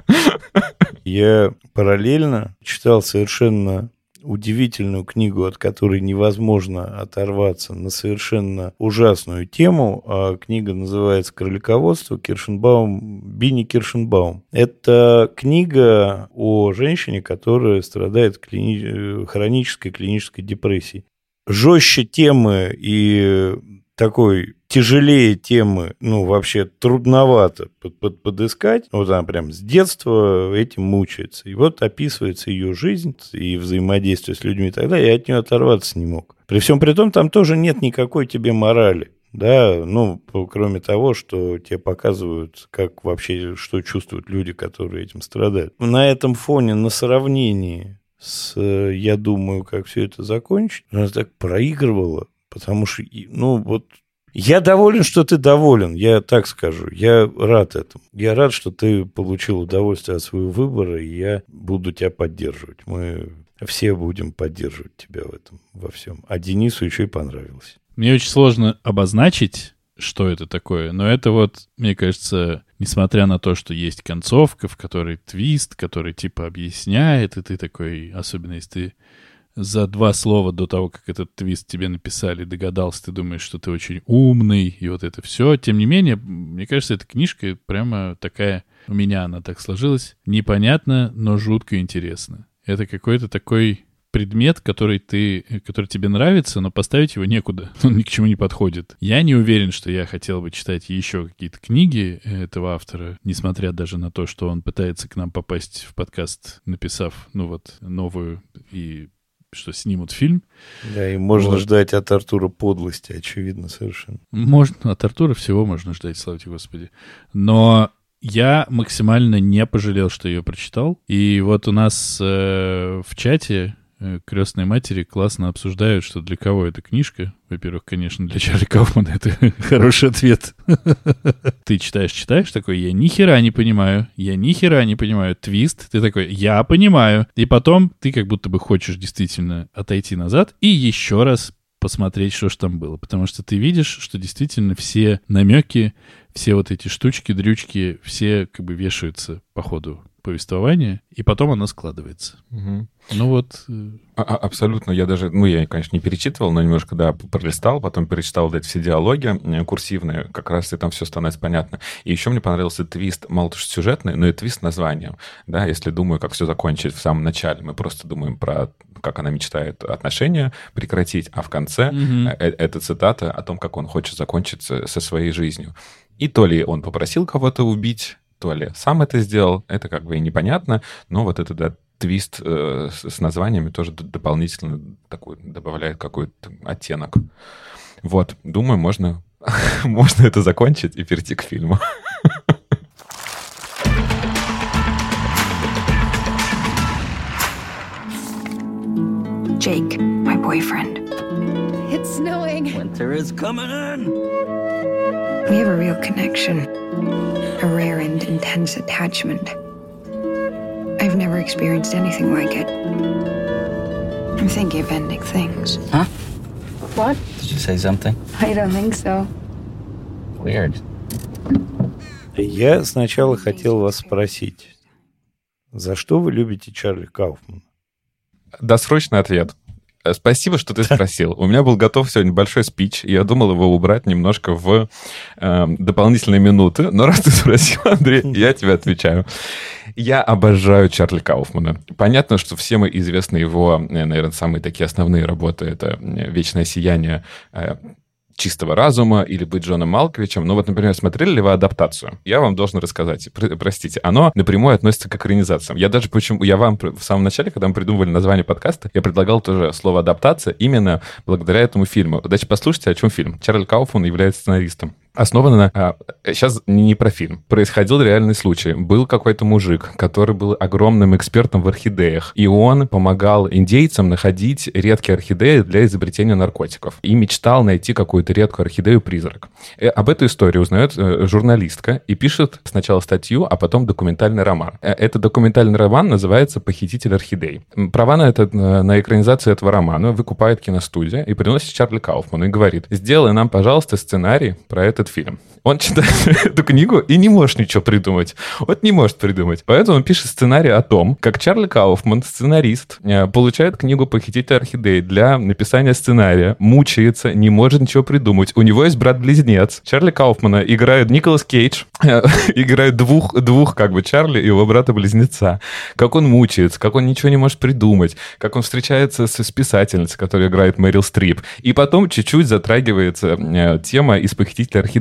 Я параллельно читал совершенно удивительную книгу, от которой невозможно оторваться, на совершенно ужасную тему. А книга называется «Кролиководство» Киршенбаум, Бини Киршенбаум. Это книга о женщине, которая страдает клини... хронической клинической депрессией. Жестче темы и такой тяжелее темы, ну, вообще трудновато под, под, подыскать. Вот она прям с детства этим мучается. И вот описывается ее жизнь и взаимодействие с людьми и так далее. Я от нее оторваться не мог. При всем при том, там тоже нет никакой тебе морали. Да, ну, кроме того, что тебе показывают, как вообще, что чувствуют люди, которые этим страдают. На этом фоне, на сравнении с, я думаю, как все это закончить, она так проигрывала Потому что, ну, вот я доволен, что ты доволен, я так скажу. Я рад этому. Я рад, что ты получил удовольствие от своего выбора, и я буду тебя поддерживать. Мы все будем поддерживать тебя в этом, во всем. А Денису еще и понравилось. Мне очень сложно обозначить, что это такое, но это вот, мне кажется, несмотря на то, что есть концовка, в которой твист, который типа объясняет, и ты такой, особенно если ты за два слова до того, как этот твист тебе написали, догадался, ты думаешь, что ты очень умный, и вот это все. Тем не менее, мне кажется, эта книжка прямо такая, у меня она так сложилась, непонятно, но жутко интересно. Это какой-то такой предмет, который ты, который тебе нравится, но поставить его некуда, [laughs] он ни к чему не подходит. Я не уверен, что я хотел бы читать еще какие-то книги этого автора, несмотря даже на то, что он пытается к нам попасть в подкаст, написав, ну вот, новую и что снимут фильм. Да, и можно вот. ждать от Артура подлости, очевидно, совершенно. Можно, от Артура всего можно ждать, слава тебе Господи. Но я максимально не пожалел, что ее прочитал. И вот у нас э, в чате крестной матери классно обсуждают, что для кого эта книжка. Во-первых, конечно, для Чарли Кауфмана это [laughs] хороший ответ. [laughs] Ты читаешь, читаешь такой, я ни хера не понимаю, я ни хера не понимаю. Твист, ты такой, я понимаю. И потом ты как будто бы хочешь действительно отойти назад и еще раз посмотреть, что ж там было. Потому что ты видишь, что действительно все намеки, все вот эти штучки, дрючки, все как бы вешаются по ходу повествования, и потом оно складывается. Угу. Ну вот... Э, а, а, абсолютно. Я даже, ну, я, конечно, не перечитывал, но немножко, да, пролистал, потом перечитал вот эти все диалоги э, курсивные, как раз и там все становится понятно. И еще мне понравился твист, мало того, что сюжетный, но и твист названием. Да, если думаю, как все закончить в самом начале, мы просто думаем про как она мечтает отношения прекратить, а в конце mm-hmm. эта цитата о том, как он хочет закончить со своей жизнью. И то ли он попросил кого-то убить, то ли сам это сделал, это как бы и непонятно, но вот этот да, твист э, с, с названиями тоже дополнительно такой добавляет какой-то оттенок. Вот, думаю, можно, [laughs] можно это закончить и перейти к фильму. Jake, my boyfriend. It's snowing. Winter is coming in. We have a real connection. A rare and intense attachment. I've never experienced anything like it. I'm thinking of ending things. Huh? What? Did you say something? I don't think so. Weird. Я сначала хотел вас спросить, за что вы любите Чарли Кауфмана? Досрочный ответ. Э, спасибо, что ты спросил. У меня был готов сегодня большой спич, и я думал его убрать немножко в э, дополнительные минуты. Но раз ты спросил, Андрей, я тебе отвечаю. Я обожаю Чарли Кауфмана. Понятно, что все мы известны его, э, наверное, самые такие основные работы. Это э, «Вечное сияние», чистого разума или быть Джоном Малковичем. Но вот, например, смотрели ли вы адаптацию? Я вам должен рассказать. Про- простите, оно напрямую относится к экранизациям. Я даже почему... Я вам в самом начале, когда мы придумывали название подкаста, я предлагал тоже слово «адаптация» именно благодаря этому фильму. Дальше послушайте, о чем фильм. Чарльз Кауфман является сценаристом. Основано на... А, сейчас не про фильм. Происходил реальный случай. Был какой-то мужик, который был огромным экспертом в орхидеях, и он помогал индейцам находить редкие орхидеи для изобретения наркотиков. И мечтал найти какую-то редкую орхидею-призрак. И об этой истории узнает э, журналистка и пишет сначала статью, а потом документальный роман. Э, этот документальный роман называется «Похититель орхидей». Права на, это, на экранизацию этого романа выкупает киностудия и приносит Чарли Кауфману и говорит, сделай нам, пожалуйста, сценарий про этот фильм. Он читает [laughs] эту книгу и не может ничего придумать. Вот не может придумать. Поэтому он пишет сценарий о том, как Чарли Кауфман, сценарист, э, получает книгу «Похититель орхидей» для написания сценария, мучается, не может ничего придумать. У него есть брат-близнец. Чарли Кауфмана играет Николас Кейдж, э, [laughs] играет двух, двух как бы Чарли и его брата-близнеца. Как он мучается, как он ничего не может придумать, как он встречается с, с писательницей, которая играет Мэрил Стрип. И потом чуть-чуть затрагивается э, тема из «Похитителя орхидей».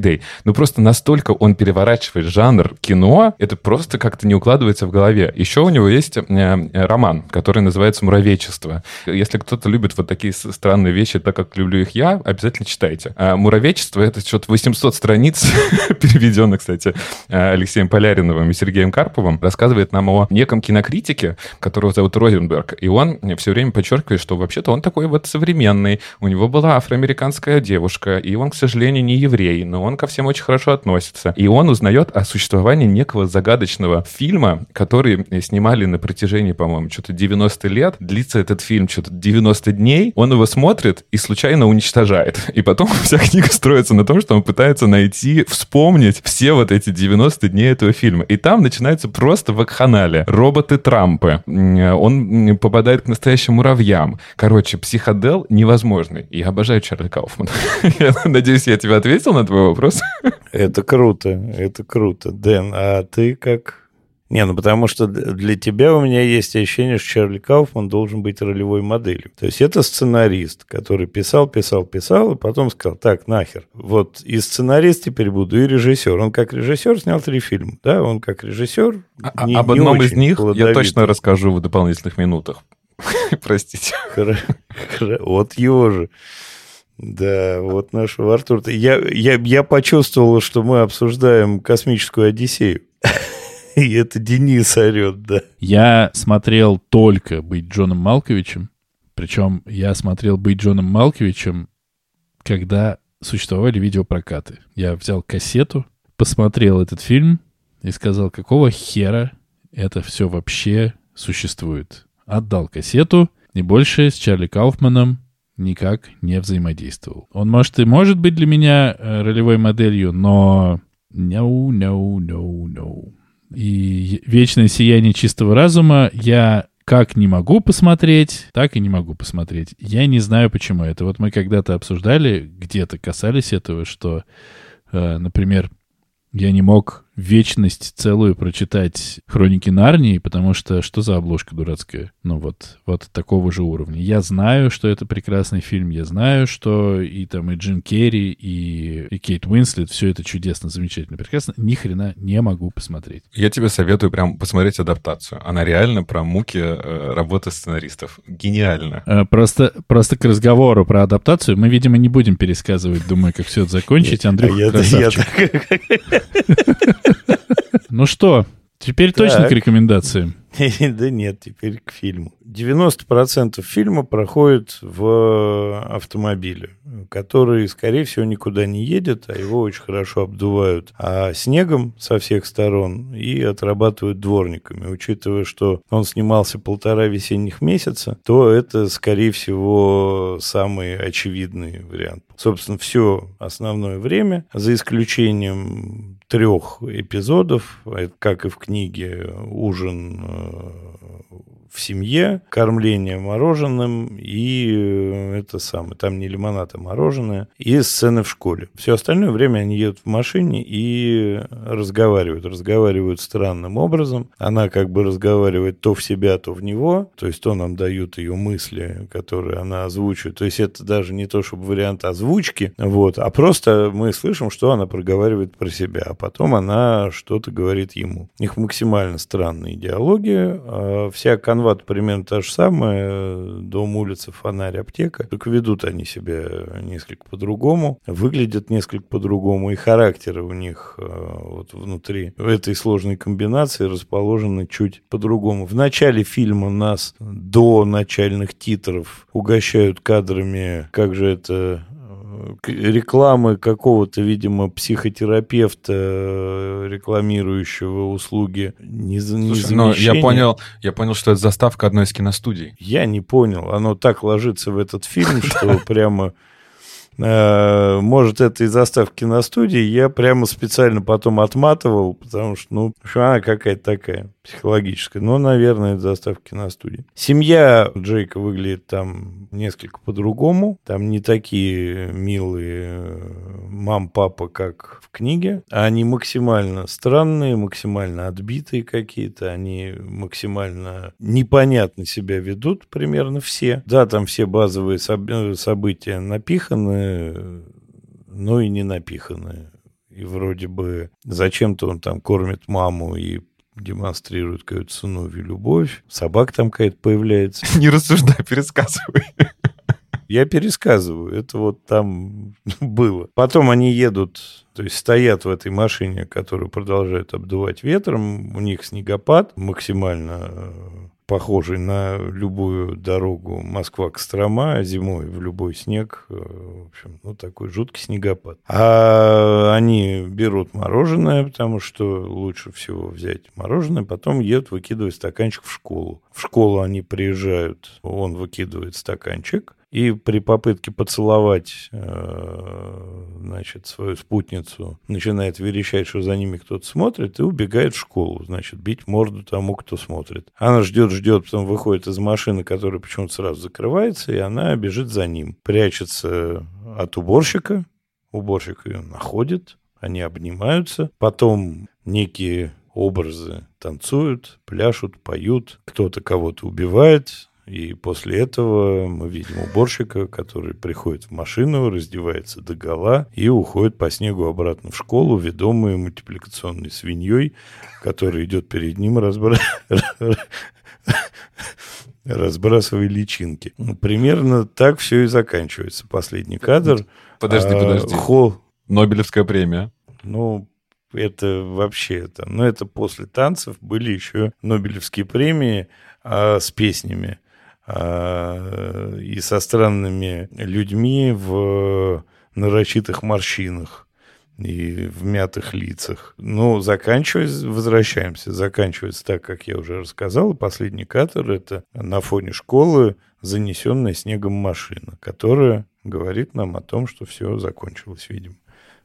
Ну, просто настолько он переворачивает жанр кино, это просто как-то не укладывается в голове. Еще у него есть э, роман, который называется «Муравейчество». Если кто-то любит вот такие странные вещи, так как люблю их я, обязательно читайте. А «Муравейчество» — это что-то 800 страниц, [laughs] переведенных, кстати, э, Алексеем Поляриновым и Сергеем Карповым, рассказывает нам о неком кинокритике, которого зовут Розенберг. И он все время подчеркивает, что вообще-то он такой вот современный. У него была афроамериканская девушка, и он, к сожалению, не еврей, но он ко всем очень хорошо относится. И он узнает о существовании некого загадочного фильма, который снимали на протяжении, по-моему, что-то 90 лет. Длится этот фильм что-то 90 дней. Он его смотрит и случайно уничтожает. И потом [laughs] вся книга строится на том, что он пытается найти, вспомнить все вот эти 90 дней этого фильма. И там начинается просто вакханалия. Роботы-трампы. Он попадает к настоящим муравьям. Короче, психодел невозможный. Я обожаю Чарли Кауфмана. [laughs] Надеюсь, я тебе ответил на твой вопрос. [laughs] Это круто, это круто. Дэн, а ты как? Не, ну потому что для тебя у меня есть ощущение, что Чарли Кауфман должен быть ролевой моделью. То есть это сценарист, который писал, писал, писал, и потом сказал, так, нахер. Вот и сценарист теперь буду, и режиссер. Он как режиссер снял три фильма, да? Он как режиссер а, не, Об одном из них я точно расскажу в дополнительных минутах. [laughs] Простите. Вот его же. Да, вот нашего Артура. Я, я, я почувствовал, что мы обсуждаем космическую Одиссею. [laughs] И это Денис орет, да. Я смотрел только «Быть Джоном Малковичем». Причем я смотрел «Быть Джоном Малковичем», когда существовали видеопрокаты. Я взял кассету, посмотрел этот фильм и сказал, какого хера это все вообще существует. Отдал кассету, и больше с Чарли Кауфманом никак не взаимодействовал. Он, может, и может быть для меня э, ролевой моделью, но no, no, no, no. И «Вечное сияние чистого разума» я как не могу посмотреть, так и не могу посмотреть. Я не знаю, почему. Это вот мы когда-то обсуждали, где-то касались этого, что, э, например, я не мог вечность целую прочитать «Хроники Нарнии», потому что что за обложка дурацкая? Ну вот, вот такого же уровня. Я знаю, что это прекрасный фильм, я знаю, что и там и Джим Керри, и, и Кейт Уинслет, все это чудесно, замечательно, прекрасно. Ни хрена не могу посмотреть. Я тебе советую прям посмотреть адаптацию. Она реально про муки э, работы сценаристов. Гениально. Э, просто, просто к разговору про адаптацию мы, видимо, не будем пересказывать, думаю, как все это закончить. Андрей, красавчик. [laughs] Ну что, теперь точно к рекомендациям. [laughs] Да нет, теперь к фильму. 90% фильма проходит в автомобиле, который, скорее всего, никуда не едет, а его очень хорошо обдувают а снегом со всех сторон и отрабатывают дворниками. Учитывая, что он снимался полтора весенних месяца, то это, скорее всего, самый очевидный вариант. Собственно, все основное время, за исключением трех эпизодов, как и в книге «Ужин э, в семье, кормление мороженым и э, это самое, там не лимонад, а мороженое, и сцены в школе. Все остальное время они едут в машине и разговаривают. Разговаривают странным образом. Она как бы разговаривает то в себя, то в него, то есть то нам дают ее мысли, которые она озвучивает. То есть это даже не то, чтобы вариант озвучки, вот, а просто мы слышим, что она проговаривает про себя, а потом она что-то говорит ему. У них максимально странные диалоги. А вся конверсия Царьградск-Хренват примерно та же самая, дом, улица, фонарь, аптека. Только ведут они себя несколько по-другому, выглядят несколько по-другому, и характеры у них э, вот внутри этой сложной комбинации расположены чуть по-другому. В начале фильма нас до начальных титров угощают кадрами, как же это рекламы какого-то, видимо, психотерапевта, э, рекламирующего услуги не, не Слушай, ну, я понял, я понял, что это заставка одной из киностудий. Я не понял. Оно так ложится в этот фильм, [laughs] что прямо Э, может, это из заставки на студии, я прямо специально потом отматывал, потому что, ну, она какая-то такая психологическая. Но, наверное, из заставки на студии. Семья Джейка выглядит там несколько по-другому. Там не такие милые э, мам, папа, как в книге. Они максимально странные, максимально отбитые какие-то. Они максимально непонятно себя ведут примерно все. Да, там все базовые э, события напиханы, но и не напиханные. И вроде бы зачем-то он там кормит маму и демонстрирует какую-то сыновью любовь. Собак там какая-то появляется. [laughs] Не рассуждай, пересказывай. Я пересказываю. Это вот там [laughs] было. Потом они едут, то есть стоят в этой машине, которую продолжают обдувать ветром. У них снегопад максимально э, похожий на любую дорогу Москва-Кострома зимой в любой снег. Э, в общем, ну, такой жуткий снегопад. А они берут мороженое, потому что лучше всего взять мороженое, потом едут выкидывать стаканчик в школу. В школу они приезжают, он выкидывает стаканчик, и при попытке поцеловать, э, значит, свою спутницу, начинает верещать, что за ними кто-то смотрит, и убегает в школу, значит, бить морду тому, кто смотрит. Она ждет, ждет, потом выходит из машины, которая почему-то сразу закрывается, и она бежит за ним. Прячется от уборщика, уборщик ее находит, они обнимаются, потом некие образы танцуют, пляшут, поют, кто-то кого-то убивает, и после этого мы видим уборщика, который приходит в машину, раздевается до гола и уходит по снегу обратно в школу, ведомый мультипликационной свиньей, которая идет перед ним, разбра... разбрасывая личинки. Ну, примерно так все и заканчивается. Последний кадр. Подожди, подожди. Хол... Нобелевская премия. Ну, это вообще это. Но это после танцев были еще Нобелевские премии а, с песнями. А, и со странными людьми в нарочитых морщинах и в мятых лицах. Но заканчивается, возвращаемся, заканчивается так, как я уже рассказал. Последний кадр — это на фоне школы занесенная снегом машина, которая говорит нам о том, что все закончилось, видимо.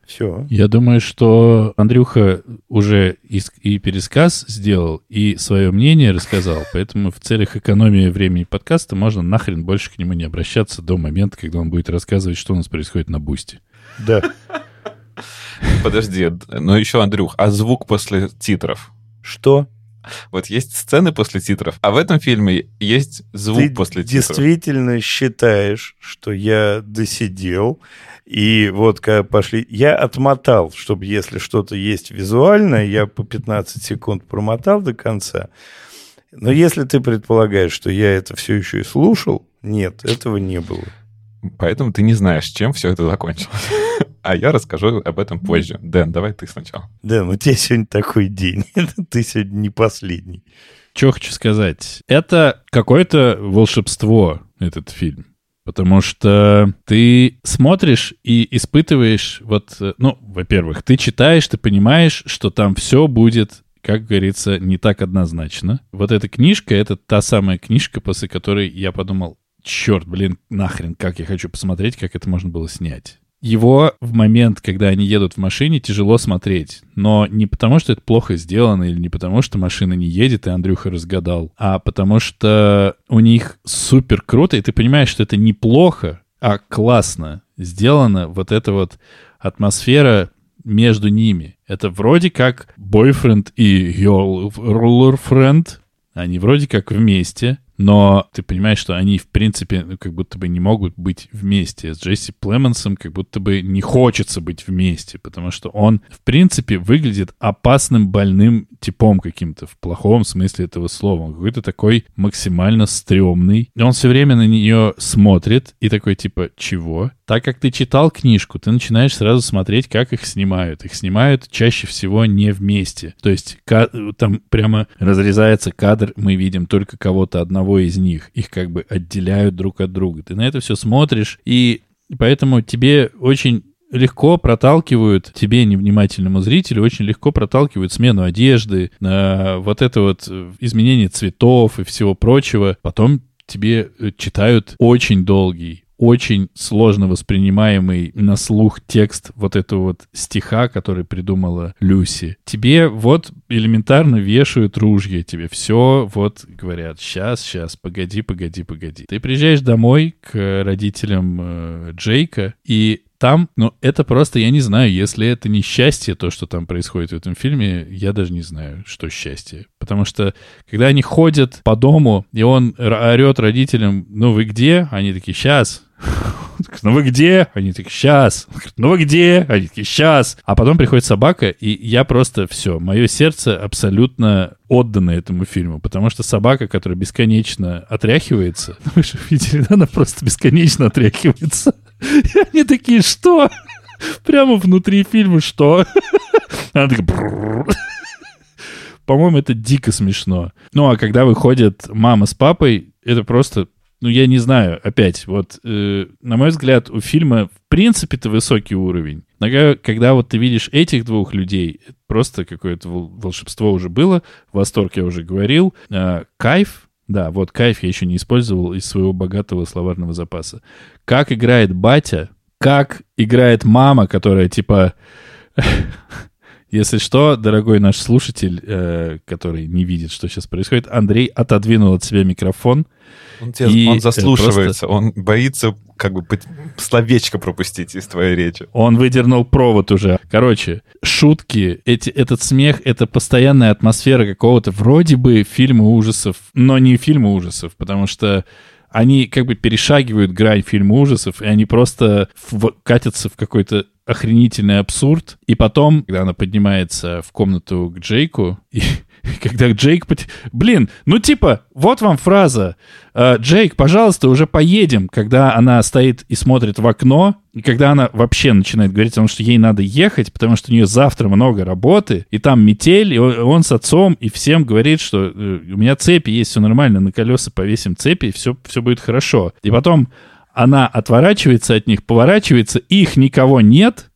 Все. Я думаю, что Андрюха уже и, пересказ сделал, и свое мнение рассказал, поэтому в целях экономии времени подкаста можно нахрен больше к нему не обращаться до момента, когда он будет рассказывать, что у нас происходит на бусте. Да. Подожди, но еще, Андрюх, а звук после титров? Что? Вот есть сцены после титров, а в этом фильме есть звук Ты после титров. Ты действительно считаешь, что я досидел, и вот когда пошли... Я отмотал, чтобы если что-то есть визуальное, я по 15 секунд промотал до конца. Но если ты предполагаешь, что я это все еще и слушал, нет, этого не было. Поэтому ты не знаешь, чем все это закончилось. [laughs] А я расскажу об этом позже. Дэн, давай ты сначала. Дэн, у тебя сегодня такой день. [laughs] ты сегодня не последний. Что хочу сказать. Это какое-то волшебство, этот фильм. Потому что ты смотришь и испытываешь, вот, э, ну, во-первых, ты читаешь, ты понимаешь, что там все будет как говорится, не так однозначно. Вот эта книжка — это та самая книжка, после которой я подумал, черт, блин, нахрен, как я хочу посмотреть, как это можно было снять. Его в момент, когда они едут в машине, тяжело смотреть. Но не потому, что это плохо сделано, или не потому, что машина не едет, и Андрюха разгадал, а потому что у них супер круто, и ты понимаешь, что это неплохо, а классно сделано вот эта вот атмосфера между ними. Это вроде как бойфренд и girlfriend, они вроде как вместе, но ты понимаешь, что они, в принципе, ну, как будто бы не могут быть вместе. С Джесси Племонсом как будто бы не хочется быть вместе, потому что он, в принципе, выглядит опасным, больным типом каким-то, в плохом смысле этого слова. Он какой-то такой максимально стрёмный. Он все время на нее смотрит и такой, типа, чего? Так как ты читал книжку, ты начинаешь сразу смотреть, как их снимают. Их снимают чаще всего не вместе. То есть там прямо разрезается кадр, мы видим только кого-то одного из них. Их как бы отделяют друг от друга. Ты на это все смотришь, и поэтому тебе очень легко проталкивают тебе, невнимательному зрителю, очень легко проталкивают смену одежды, вот это вот э, изменение цветов и всего прочего. Потом тебе э, читают очень долгий, очень сложно воспринимаемый на слух текст вот этого вот стиха, который придумала Люси. Тебе вот элементарно вешают ружья, тебе все вот говорят, сейчас, сейчас, погоди, погоди, погоди. Ты приезжаешь домой к родителям э, Джейка, и там, ну, это просто, я не знаю, если это не счастье, то, что там происходит в этом фильме, я даже не знаю, что счастье. Потому что, когда они ходят по дому, и он орет родителям, ну, вы где? Они такие, сейчас, ну вы где? Они такие, сейчас. Ну вы где? Они такие, сейчас. А потом приходит собака, и я просто все, мое сердце абсолютно отдано этому фильму, потому что собака, которая бесконечно отряхивается, [laughs] вы же видели, она просто бесконечно отряхивается. И они такие, что? Прямо внутри фильма, что? Она такая... По-моему, это дико смешно. Ну, а когда выходят мама с папой, это просто ну, я не знаю, опять, вот, э, на мой взгляд, у фильма в принципе-то высокий уровень. Но когда вот ты видишь этих двух людей, просто какое-то волшебство уже было, восторг я уже говорил, э, кайф, да, вот кайф я еще не использовал из своего богатого словарного запаса. Как играет батя, как играет мама, которая типа... [laughs] Если что, дорогой наш слушатель, э, который не видит, что сейчас происходит, Андрей отодвинул от себя микрофон, он, тебе, и он заслушивается, просто... он боится как бы словечко пропустить из твоей речи. Он выдернул провод уже. Короче, шутки, эти, этот смех — это постоянная атмосфера какого-то вроде бы фильма ужасов, но не фильма ужасов, потому что они как бы перешагивают грань фильма ужасов, и они просто в, катятся в какой-то охренительный абсурд. И потом, когда она поднимается в комнату к Джейку, и [laughs] когда Джейк... Блин, ну типа, вот вам фраза. «Э, Джейк, пожалуйста, уже поедем. Когда она стоит и смотрит в окно, и когда она вообще начинает говорить о том, что ей надо ехать, потому что у нее завтра много работы, и там метель, и он с отцом, и всем говорит, что э, у меня цепи есть, все нормально, на колеса повесим цепи, и все, все будет хорошо. И потом она отворачивается от них, поворачивается, их никого нет,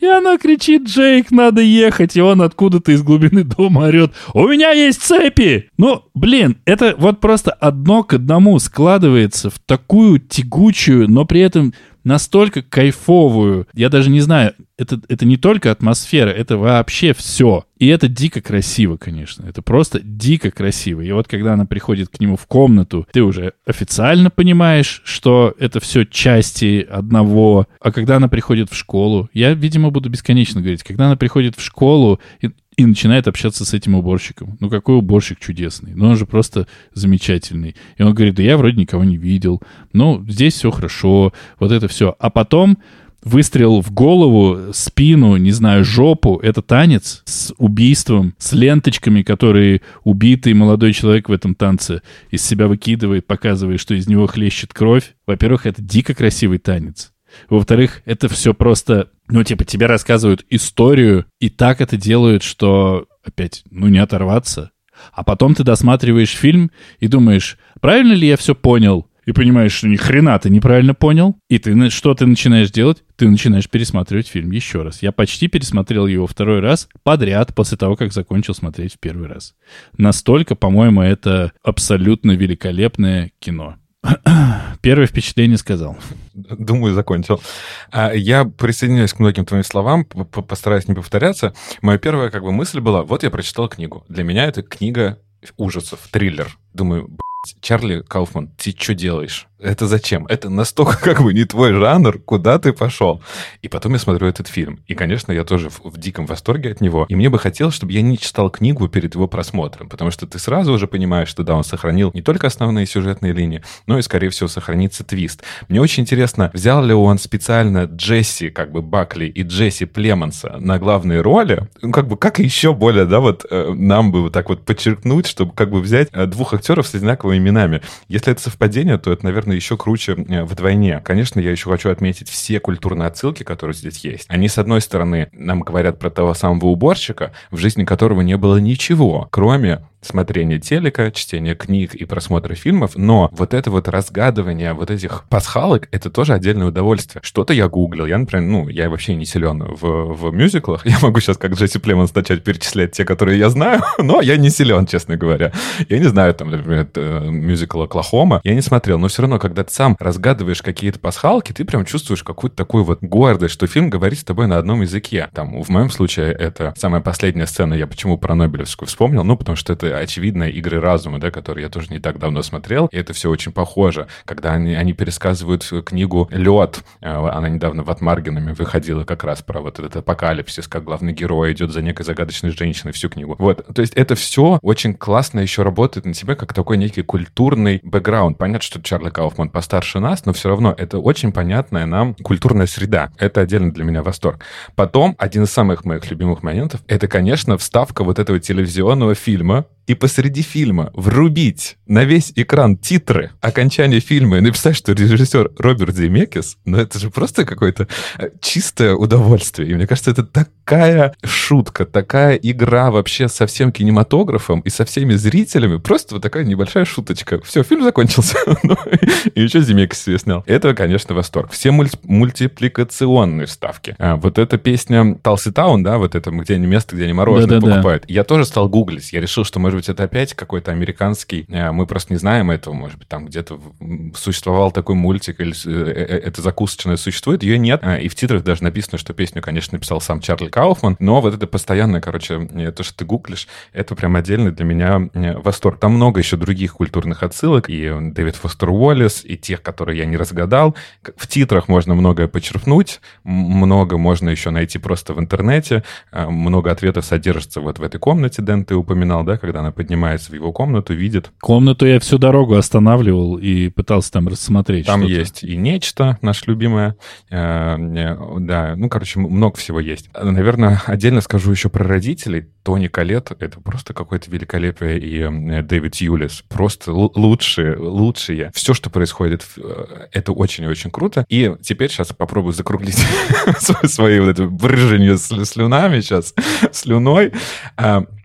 и она кричит, Джейк, надо ехать. И он откуда-то из глубины дома орет, у меня есть цепи! Ну, блин, это вот просто одно к одному складывается в такую тягучую, но при этом настолько кайфовую. Я даже не знаю, это, это не только атмосфера, это вообще все. И это дико красиво, конечно. Это просто дико красиво. И вот когда она приходит к нему в комнату, ты уже официально понимаешь, что это все части одного. А когда она приходит в школу, я, видимо, буду бесконечно говорить, когда она приходит в школу, и начинает общаться с этим уборщиком. Ну, какой уборщик чудесный. Ну, он же просто замечательный. И он говорит, да я вроде никого не видел. Ну, здесь все хорошо. Вот это все. А потом выстрел в голову, спину, не знаю, жопу. Это танец с убийством, с ленточками, которые убитый молодой человек в этом танце из себя выкидывает, показывая, что из него хлещет кровь. Во-первых, это дико красивый танец. Во-вторых, это все просто, ну, типа, тебе рассказывают историю, и так это делают, что, опять, ну, не оторваться. А потом ты досматриваешь фильм и думаешь, правильно ли я все понял? И понимаешь, что ни хрена ты неправильно понял. И ты что ты начинаешь делать? Ты начинаешь пересматривать фильм еще раз. Я почти пересмотрел его второй раз подряд после того, как закончил смотреть в первый раз. Настолько, по-моему, это абсолютно великолепное кино. [clears throat] Первое впечатление сказал. Думаю, закончил. А, я присоединяюсь к многим твоим словам, постараюсь не повторяться. Моя первая как бы мысль была, вот я прочитал книгу. Для меня это книга ужасов, триллер. Думаю, Чарли Кауфман, ты что делаешь? Это зачем? Это настолько [laughs] как бы не твой жанр, куда ты пошел? И потом я смотрю этот фильм. И, конечно, я тоже в, в диком восторге от него. И мне бы хотелось, чтобы я не читал книгу перед его просмотром, потому что ты сразу уже понимаешь, что да, он сохранил не только основные сюжетные линии, но и, скорее всего, сохранится твист. Мне очень интересно, взял ли он специально Джесси, как бы Бакли и Джесси Племонса на главные роли? Ну, как бы, как еще более, да, вот э, нам бы вот так вот подчеркнуть, чтобы как бы взять э, двух актеров с одинаковыми именами. Если это совпадение, то это, наверное, еще круче э, вдвойне. Конечно, я еще хочу отметить все культурные отсылки, которые здесь есть. Они, с одной стороны, нам говорят про того самого уборщика, в жизни которого не было ничего, кроме смотрения телека, чтения книг и просмотра фильмов, но вот это вот разгадывание вот этих пасхалок, это тоже отдельное удовольствие. Что-то я гуглил, я, например, ну, я вообще не силен в, в мюзиклах, [laughs] я могу сейчас, как Джесси Племонс, начать перечислять те, которые я знаю, [laughs] но я не силен, честно говоря. Я не знаю, там, например, э, мюзикл «Оклахома», я не смотрел, но все равно, когда ты сам разгадываешь какие-то пасхалки, ты прям чувствуешь какую-то такую вот гордость, что фильм говорит с тобой на одном языке. Там, в моем случае, это самая последняя сцена, я почему про Нобелевскую вспомнил, ну, потому что это очевидные игры разума, да, которые я тоже не так давно смотрел, и это все очень похоже. Когда они, они пересказывают книгу «Лед», э, она недавно в Отмаргинами выходила как раз про вот этот апокалипсис, как главный герой идет за некой загадочной женщиной всю книгу. Вот, то есть это все очень классно еще работает на тебя как такой некий культурный бэкграунд. Понятно, что Чарли Кауфман постарше нас, но все равно это очень понятная нам культурная среда. Это отдельно для меня восторг. Потом, один из самых моих любимых моментов, это, конечно, вставка вот этого телевизионного фильма и посреди фильма врубить на весь экран титры окончания фильма и написать, что режиссер Роберт Земекис, ну это же просто какое-то э, чистое удовольствие. И мне кажется, это такая шутка, такая игра вообще со всем кинематографом и со всеми зрителями. Просто вот такая небольшая шуточка. Все, фильм закончился. [laughs] Ну, и еще Земекис себе снял. Это, конечно, восторг. Все мультипликационные вставки. А, вот эта песня Талси Таун, да, вот это где они место, где они мороженое покупают. Я тоже стал гуглить. Я решил, что, может быть, это опять какой-то американский, э, мы просто не знаем этого, может быть, там где-то существовал такой мультик, или э, э, это закусочная существует, ее нет, и в титрах даже написано, что песню, конечно, написал сам Чарли Кауфман, но вот это постоянное, короче, то, что ты гуглишь, это прям отдельный для меня восторг. Там много еще других культурных отсылок, и Дэвид Фостер Уоллес, и тех, которые я не разгадал. В титрах можно многое почерпнуть, много можно еще найти просто в интернете, много ответов содержится вот в этой комнате, Дэн, ты упоминал, да, когда она поднимается в его комнату, видит. Комнату я всю дорогу останавливал и пытался там рассмотреть. Там есть и нечто, наше любимое. Э, да, ну, короче, много всего есть. Наверное, отдельно скажу еще про родителей. Тони Калет — это просто какое-то великолепие. И э, Дэвид Юлис — просто лучшие, лучшие. Все, что происходит, э, это очень-очень круто. И теперь сейчас попробую закруглить [laughs] свои вот это брыжение слюнами сейчас, [laughs] слюной.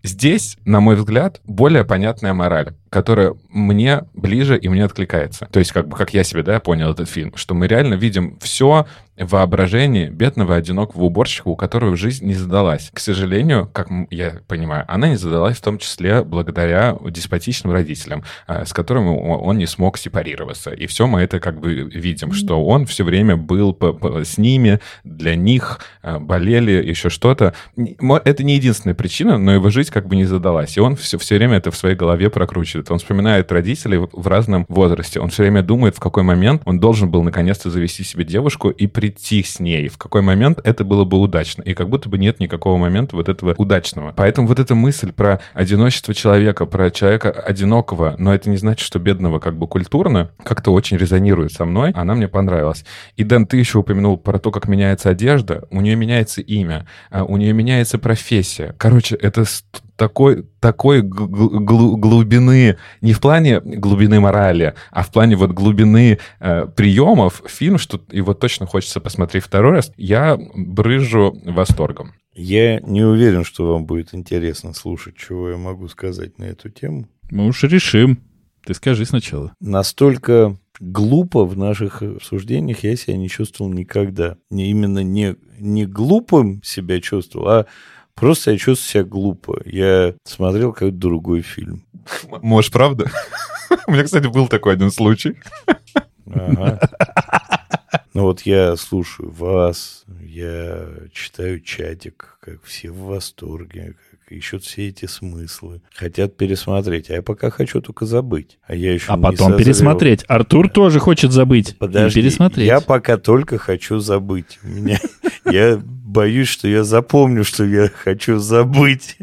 Здесь, на мой взгляд, более понятная мораль которая мне ближе и мне откликается. То есть, как бы, как я себе, да, понял этот фильм, что мы реально видим все воображение бедного одинокого уборщика, у которого жизнь не задалась. К сожалению, как я понимаю, она не задалась в том числе благодаря деспотичным родителям, а, с которыми он не смог сепарироваться. И все мы это как бы видим, что он все время был с ними, для них, а, болели, еще что-то. Это не единственная причина, но его жизнь как бы не задалась. И он все, все время это в своей голове прокручивает. Он вспоминает родителей в разном возрасте. Он все время думает, в какой момент он должен был наконец-то завести себе девушку и прийти с ней. В какой момент это было бы удачно. И как будто бы нет никакого момента вот этого удачного. Поэтому вот эта мысль про одиночество человека, про человека одинокого, но это не значит, что бедного как бы культурно, как-то очень резонирует со мной. Она мне понравилась. И, Дэн, ты еще упомянул про то, как меняется одежда. У нее меняется имя, а у нее меняется профессия. Короче, это такой, такой глубины, не в плане глубины морали, а в плане вот глубины э, приемов фильм, что его точно хочется посмотреть второй раз, я брыжу восторгом. Я не уверен, что вам будет интересно слушать, чего я могу сказать на эту тему. Мы уж решим. Ты скажи сначала. Настолько глупо в наших обсуждениях я себя не чувствовал никогда. Не, именно не, не глупым себя чувствовал, а Просто я чувствую себя глупо. Я смотрел какой-то другой фильм. Может, правда? [laughs] У меня, кстати, был такой один случай. Ага. Ну вот я слушаю вас, я читаю чатик, как все в восторге, как ищут все эти смыслы, хотят пересмотреть. А я пока хочу только забыть. А я еще А не потом созрел. пересмотреть. Артур тоже хочет забыть Подожди, и пересмотреть. я пока только хочу забыть. Меня, [laughs] я боюсь, что я запомню, что я хочу забыть.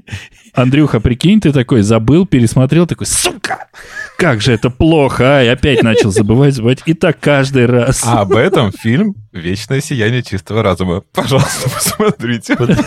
Андрюха, прикинь, ты такой забыл, пересмотрел, такой, сука, как же это плохо, а, и опять начал забывать, забывать. И так каждый раз. А об этом фильм «Вечное сияние чистого разума». Пожалуйста, посмотрите. Подожди,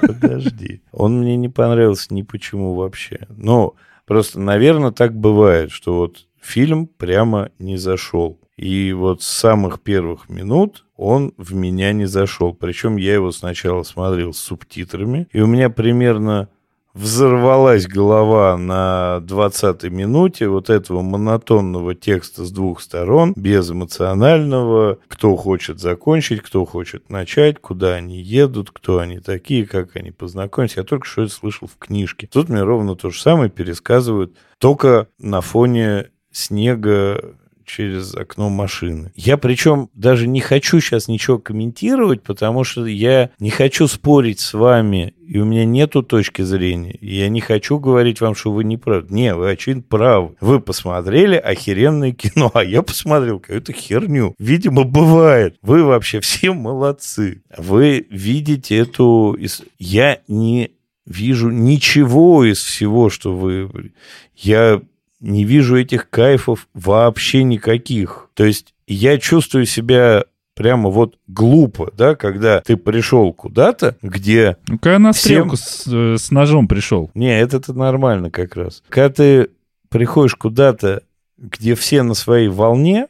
подожди. Он мне не понравился ни почему вообще. Ну, просто, наверное, так бывает, что вот фильм прямо не зашел. И вот с самых первых минут он в меня не зашел. Причем я его сначала смотрел с субтитрами, и у меня примерно взорвалась голова на 20-й минуте вот этого монотонного текста с двух сторон, безэмоционального, кто хочет закончить, кто хочет начать, куда они едут, кто они такие, как они познакомились. Я только что это слышал в книжке. Тут мне ровно то же самое пересказывают, только на фоне снега через окно машины. Я причем даже не хочу сейчас ничего комментировать, потому что я не хочу спорить с вами, и у меня нету точки зрения. Я не хочу говорить вам, что вы не правы. Не, вы очевидно правы. Вы посмотрели охеренное кино, а я посмотрел какую-то херню. Видимо, бывает. Вы вообще все молодцы. Вы видите эту... Я не вижу ничего из всего, что вы... Я не вижу этих кайфов вообще никаких. То есть я чувствую себя прямо вот глупо, да, когда ты пришел куда-то, где... Ну-ка на Всем- стрелку с, э, с ножом пришел. Не, это-то нормально как раз. Когда ты приходишь куда-то, где все на своей волне,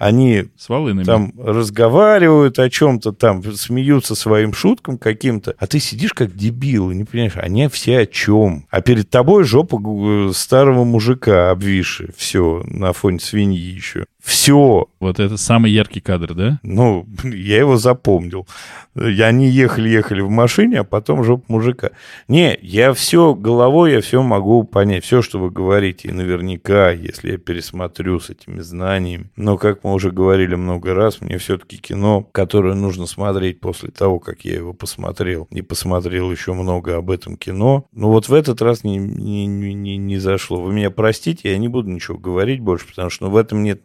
они С волынами. там разговаривают о чем-то, там смеются своим шуткам каким-то, а ты сидишь как дебил и не понимаешь, они все о чем? А перед тобой жопа э, старого мужика обвисшая, все, на фоне свиньи еще. Все. Вот это самый яркий кадр, да? Ну, [laughs] я его запомнил. И Они ехали-ехали в машине, а потом жопа мужика. Не, я все головой, я все могу понять. Все, что вы говорите, и наверняка, если я пересмотрю с этими знаниями. Но, как мы уже говорили много раз, мне все-таки кино, которое нужно смотреть после того, как я его посмотрел. Не посмотрел еще много об этом кино. Но вот в этот раз не, не, не- не зашло. Вы меня простите, я не буду ничего говорить больше, потому что ну, в этом нет,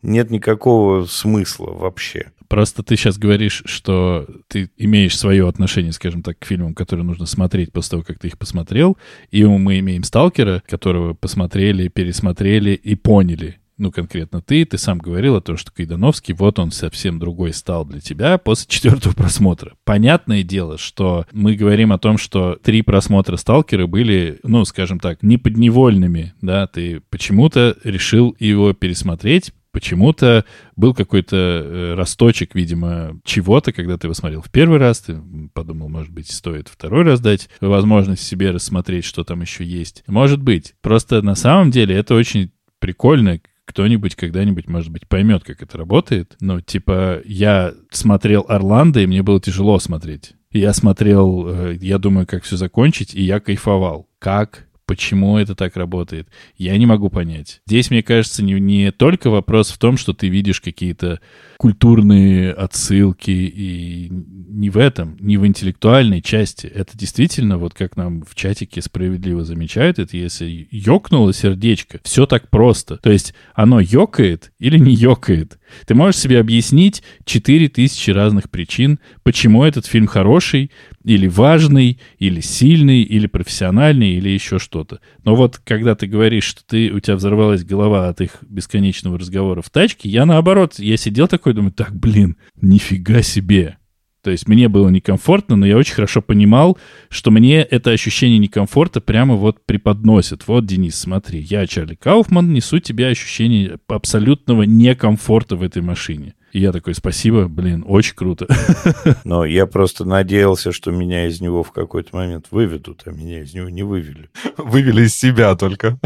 нет никакого смысла вообще. Просто ты сейчас говоришь, что ты имеешь свое отношение, скажем так, к фильмам, которые нужно смотреть после того, как ты их посмотрел. И мы имеем «Сталкера», которого посмотрели, пересмотрели и поняли. Ну, конкретно ты, ты сам говорил о том, что Кайдановский, вот он совсем другой стал для тебя после [laughs] четвертого просмотра. Понятное дело, что мы говорим о том, что три просмотра «Сталкера» были, ну, скажем так, неподневольными, да, ты почему-то решил его пересмотреть, Почему-то был какой-то э, росточек, видимо, чего-то, когда ты его смотрел в первый раз, ты подумал, может быть, стоит второй раз дать возможность себе рассмотреть, что там еще есть. Может быть. Просто на самом деле это очень прикольно, кто-нибудь когда-нибудь, может быть, поймет, как это работает. Ну, типа, я смотрел «Орландо», и мне было тяжело смотреть. Я смотрел, э, я думаю, как все закончить, и я кайфовал. Как Почему это так работает? Я не могу понять. Здесь, мне кажется, не, не только вопрос в том, что ты видишь какие-то культурные отсылки, и не в этом, не в интеллектуальной части. Это действительно, вот как нам в чатике справедливо замечают, это если ёкнуло сердечко, все так просто. То есть оно ёкает или не ёкает. Ты можешь себе объяснить 4000 разных причин, почему этот фильм хороший, или важный, или сильный, или профессиональный, или еще что-то. Но вот когда ты говоришь, что ты, у тебя взорвалась голова от их бесконечного разговора в тачке, я наоборот, я сидел такой, думаю, так, блин, нифига себе. То есть мне было некомфортно, но я очень хорошо понимал, что мне это ощущение некомфорта прямо вот преподносит. Вот, Денис, смотри, я, Чарли Кауфман, несу тебе ощущение абсолютного некомфорта в этой машине. И я такой, спасибо, блин, очень круто. [laughs] Но я просто надеялся, что меня из него в какой-то момент выведут, а меня из него не вывели. Вывели из себя только.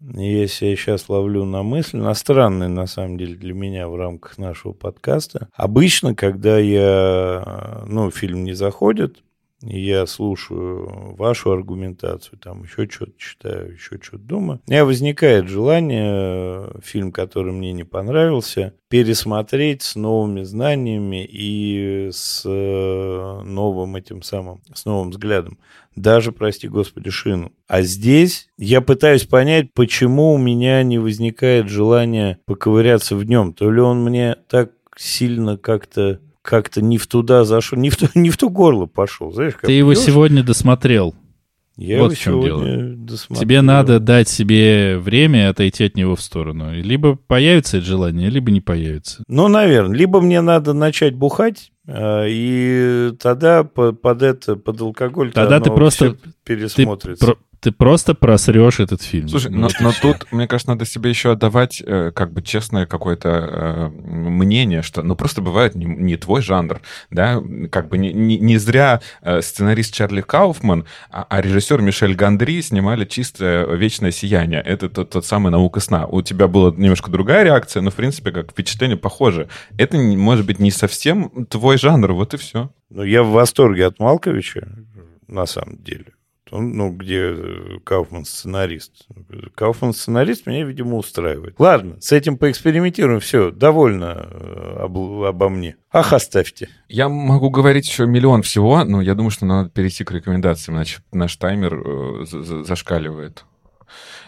Если я сейчас ловлю на мысль, на странный, на самом деле, для меня в рамках нашего подкаста. Обычно, когда я, ну, фильм не заходит, я слушаю вашу аргументацию, там еще что-то читаю, еще что-то думаю, у меня возникает желание э, фильм, который мне не понравился, пересмотреть с новыми знаниями и с э, новым этим самым, с новым взглядом. Даже, прости господи, шину. А здесь я пытаюсь понять, почему у меня не возникает желания поковыряться в нем. То ли он мне так сильно как-то как-то не в туда зашел, не в, ту, [laughs] не в ту горло пошел. Знаешь, как Ты его пьешь? сегодня досмотрел. Я вот в чем дело. Досмотрел. Тебе надо дать себе время отойти от него в сторону. Либо появится это желание, либо не появится. Ну, наверное. Либо мне надо начать бухать, а, и тогда под это, под алкоголь тогда ты просто пересмотрится. Ты ты просто просрешь этот фильм. Слушай, но, но тут, мне кажется, надо себе еще отдавать э, как бы честное какое-то э, мнение, что ну просто бывает не, не твой жанр, да, как бы не, не, не зря э, сценарист Чарли Кауфман, а, а режиссер Мишель Гандри снимали чисто «Вечное сияние». Это тот, тот самый «Наука сна». У тебя была немножко другая реакция, но, в принципе, как впечатление похоже. Это, может быть, не совсем твой жанр, вот и все. Ну, я в восторге от Малковича, на самом деле ну, где э, Кауфман сценарист. Кауфман сценарист меня, видимо, устраивает. Ладно, с этим поэкспериментируем. Все, довольно э, об, обо мне. Ах, оставьте. Я могу говорить еще миллион всего, но я думаю, что надо перейти к рекомендациям, иначе наш таймер э, зашкаливает.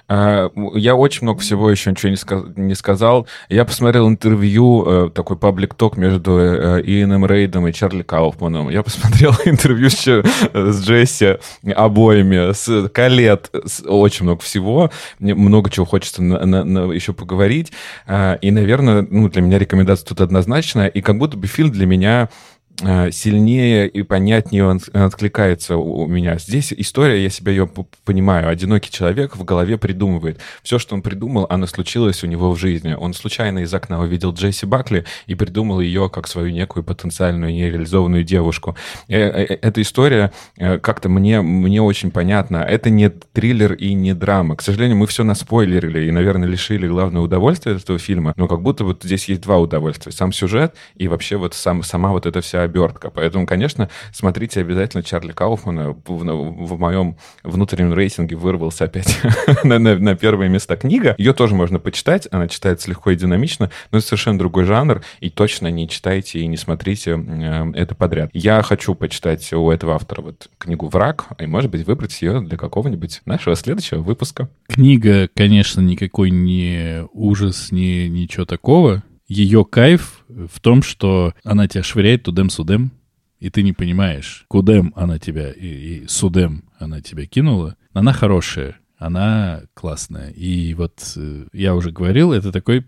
А, я очень много всего еще ничего не, сказ не сказал. Я посмотрел интервью, э, такой паблик-ток между э, Иэном Рейдом и Чарли Кауфманом. Я посмотрел [laughs] интервью с, с Джесси обоими, с Калет, очень много всего. Мне много чего хочется на, на, на, еще поговорить. И, наверное, ну, для меня рекомендация тут однозначная. И как будто бы фильм для меня Э, сильнее и понятнее он откликается у меня. Здесь история, я себя ее понимаю. Одинокий человек в голове придумывает. Все, что он придумал, оно случилось у него в жизни. Он случайно из окна увидел Джесси Бакли и придумал ее как свою некую потенциальную нереализованную девушку. Э, э, эта история как-то мне, мне очень понятна. Это не триллер и не драма. К сожалению, мы все наспойлерили и, наверное, лишили главное удовольствия этого фильма. Но как будто вот здесь есть два удовольствия. Сам сюжет и вообще вот сам, сама вот эта вся обертка. Поэтому, конечно, смотрите обязательно Чарли Кауфмана. В, в моем внутреннем рейтинге вырвался опять [laughs] на, на, на первое место книга. Ее тоже можно почитать. Она читается легко и динамично, но это совершенно другой жанр. И точно не читайте и не смотрите э, это подряд. Я хочу почитать у этого автора вот книгу «Враг», и, может быть, выбрать ее для какого-нибудь нашего следующего выпуска. Книга, конечно, никакой не ужас, не ничего такого ее кайф в том, что она тебя швыряет тудем-судем, и ты не понимаешь, кудем она тебя и, и судем она тебя кинула. Она хорошая, она классная. И вот э, я уже говорил, это такой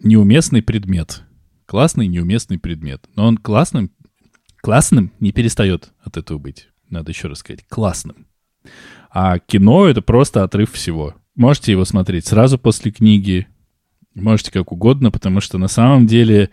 неуместный предмет. Классный неуместный предмет. Но он классным, классным не перестает от этого быть. Надо еще раз сказать, классным. А кино — это просто отрыв всего. Можете его смотреть сразу после книги, Можете как угодно, потому что на самом деле,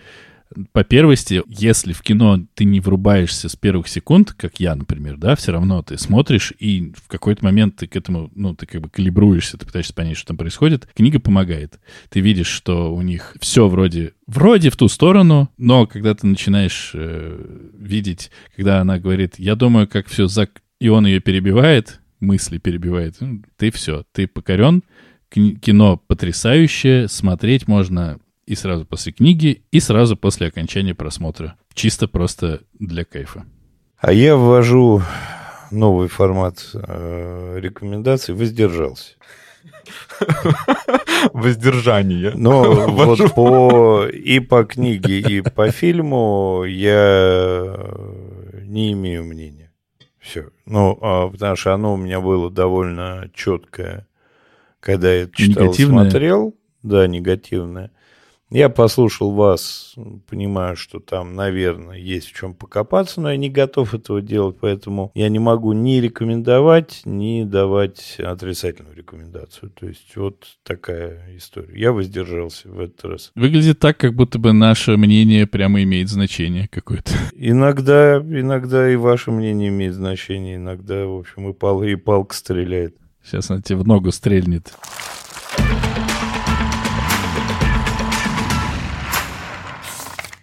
по первости, если в кино ты не врубаешься с первых секунд, как я, например, да, все равно ты смотришь, и в какой-то момент ты к этому, ну, ты как бы калибруешься, ты пытаешься понять, что там происходит. Книга помогает. Ты видишь, что у них все вроде, вроде в ту сторону, но когда ты начинаешь э, видеть, когда она говорит, я думаю, как все зак... И он ее перебивает, мысли перебивает, ну, ты все, ты покорен, кино потрясающее, смотреть можно и сразу после книги, и сразу после окончания просмотра. Чисто просто для кайфа. А я ввожу новый формат э, рекомендаций, воздержался. [laughs] Воздержание. [laughs] Но вот по, и по книге, и по фильму я не имею мнения. Все. Ну, а, потому что оно у меня было довольно четкое когда я читал, негативное. смотрел, да, негативное. Я послушал вас, понимаю, что там, наверное, есть в чем покопаться, но я не готов этого делать, поэтому я не могу ни рекомендовать, ни давать отрицательную рекомендацию. То есть вот такая история. Я воздержался в этот раз. Выглядит так, как будто бы наше мнение прямо имеет значение какое-то. Иногда, иногда и ваше мнение имеет значение, иногда, в общем, и, пал, и палка стреляет. Сейчас она тебе в ногу стрельнет.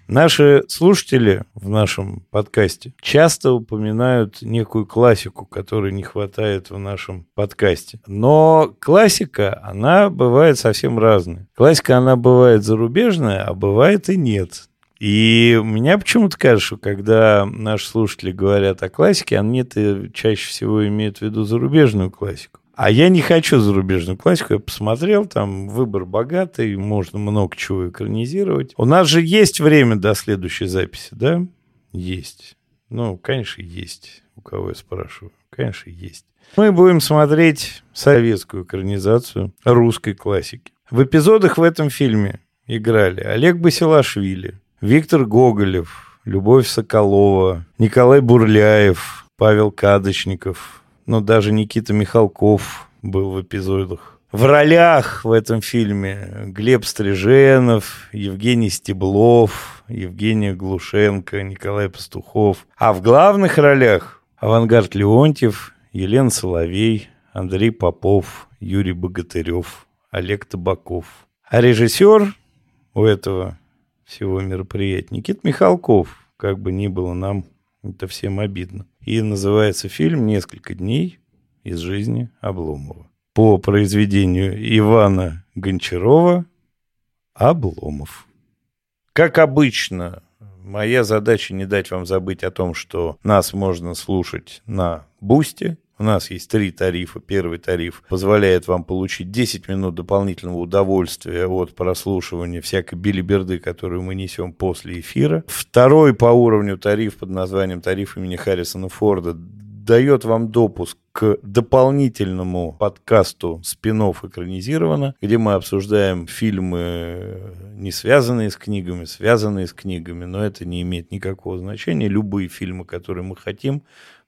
Наши слушатели в нашем подкасте часто упоминают некую классику, которой не хватает в нашем подкасте. Но классика, она бывает совсем разная. Классика, она бывает зарубежная, а бывает и нет. И меня почему-то кажется, что когда наши слушатели говорят о классике, они-то чаще всего имеют в виду зарубежную классику. А я не хочу зарубежную классику. Я посмотрел, там выбор богатый, можно много чего экранизировать. У нас же есть время до следующей записи, да? Есть. Ну, конечно, есть. У кого я спрашиваю? Конечно, есть. Мы будем смотреть советскую экранизацию русской классики. В эпизодах в этом фильме играли Олег Басилашвили, Виктор Гоголев, Любовь Соколова, Николай Бурляев, Павел Кадочников, но даже Никита Михалков был в эпизодах. В ролях в этом фильме Глеб Стриженов, Евгений Стеблов, Евгения Глушенко, Николай Пастухов. А в главных ролях Авангард Леонтьев, Елена Соловей, Андрей Попов, Юрий Богатырев, Олег Табаков. А режиссер у этого всего мероприятия Никит Михалков, как бы ни было нам это всем обидно. И называется фильм «Несколько дней из жизни Обломова». По произведению Ивана Гончарова «Обломов». Как обычно, моя задача не дать вам забыть о том, что нас можно слушать на Бусте, у нас есть три тарифа. Первый тариф позволяет вам получить 10 минут дополнительного удовольствия от прослушивания всякой билиберды, которую мы несем после эфира. Второй по уровню тариф под названием тариф имени Харрисона Форда дает вам допуск к дополнительному подкасту «Спинов экранизировано», где мы обсуждаем фильмы, не связанные с книгами, связанные с книгами, но это не имеет никакого значения. Любые фильмы, которые мы хотим,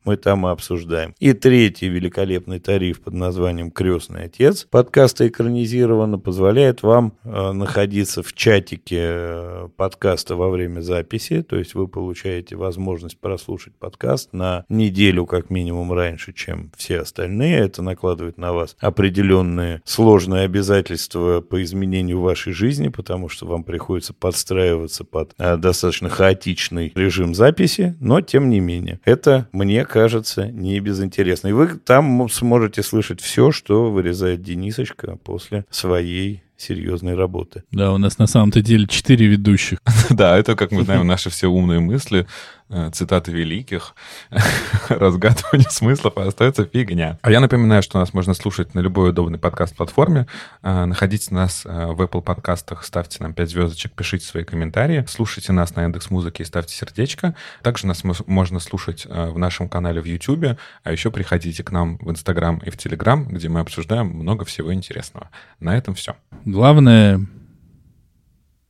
мы там и обсуждаем. И третий великолепный тариф под названием «Крестный отец» подкаста экранизировано, позволяет вам э, находиться в чатике э, подкаста во время записи, то есть вы получаете возможность прослушать подкаст на неделю как минимум раньше, чем все остальные. Это накладывает на вас определенные сложные обязательства по изменению вашей жизни, потому что вам приходится подстраиваться под э, достаточно хаотичный режим записи, но тем не менее. Это мне кажется не безинтересно. И вы там сможете слышать все, что вырезает Денисочка после своей серьезной работы. Да, у нас на самом-то деле четыре ведущих. [laughs] Да, это, как мы знаем, наши все умные мысли. Э, цитаты великих, [laughs] разгадывание смыслов, а остается фигня. А я напоминаю, что нас можно слушать на любой удобной подкаст-платформе. Э, находите нас э, в Apple подкастах, ставьте нам 5 звездочек, пишите свои комментарии, слушайте нас на Яндекс Музыке и ставьте сердечко. Также нас можно слушать в нашем канале в YouTube, а еще приходите к нам в Instagram и в Telegram, где мы обсуждаем много всего интересного. На этом все. Главное,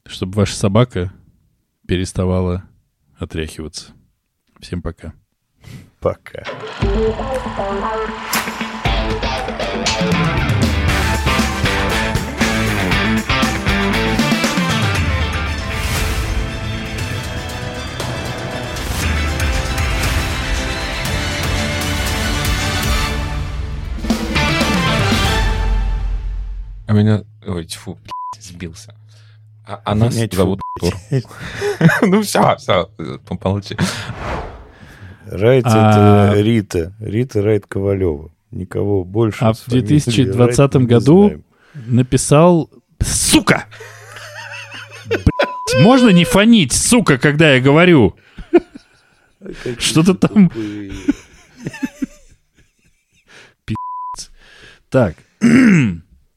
чтобы ваша собака переставала отряхиваться. Всем пока. Пока. А меня... Ой, тьфу, сбился. А, а нас Меня зовут Тур. Ну все, все, помолчи. Райт а... это Рита. Рита Райт Ковалева. Никого больше. А в 2020 году написал... Сука! можно не фонить, сука, когда я говорю? Что-то там... [laughs] Так. [clears throat]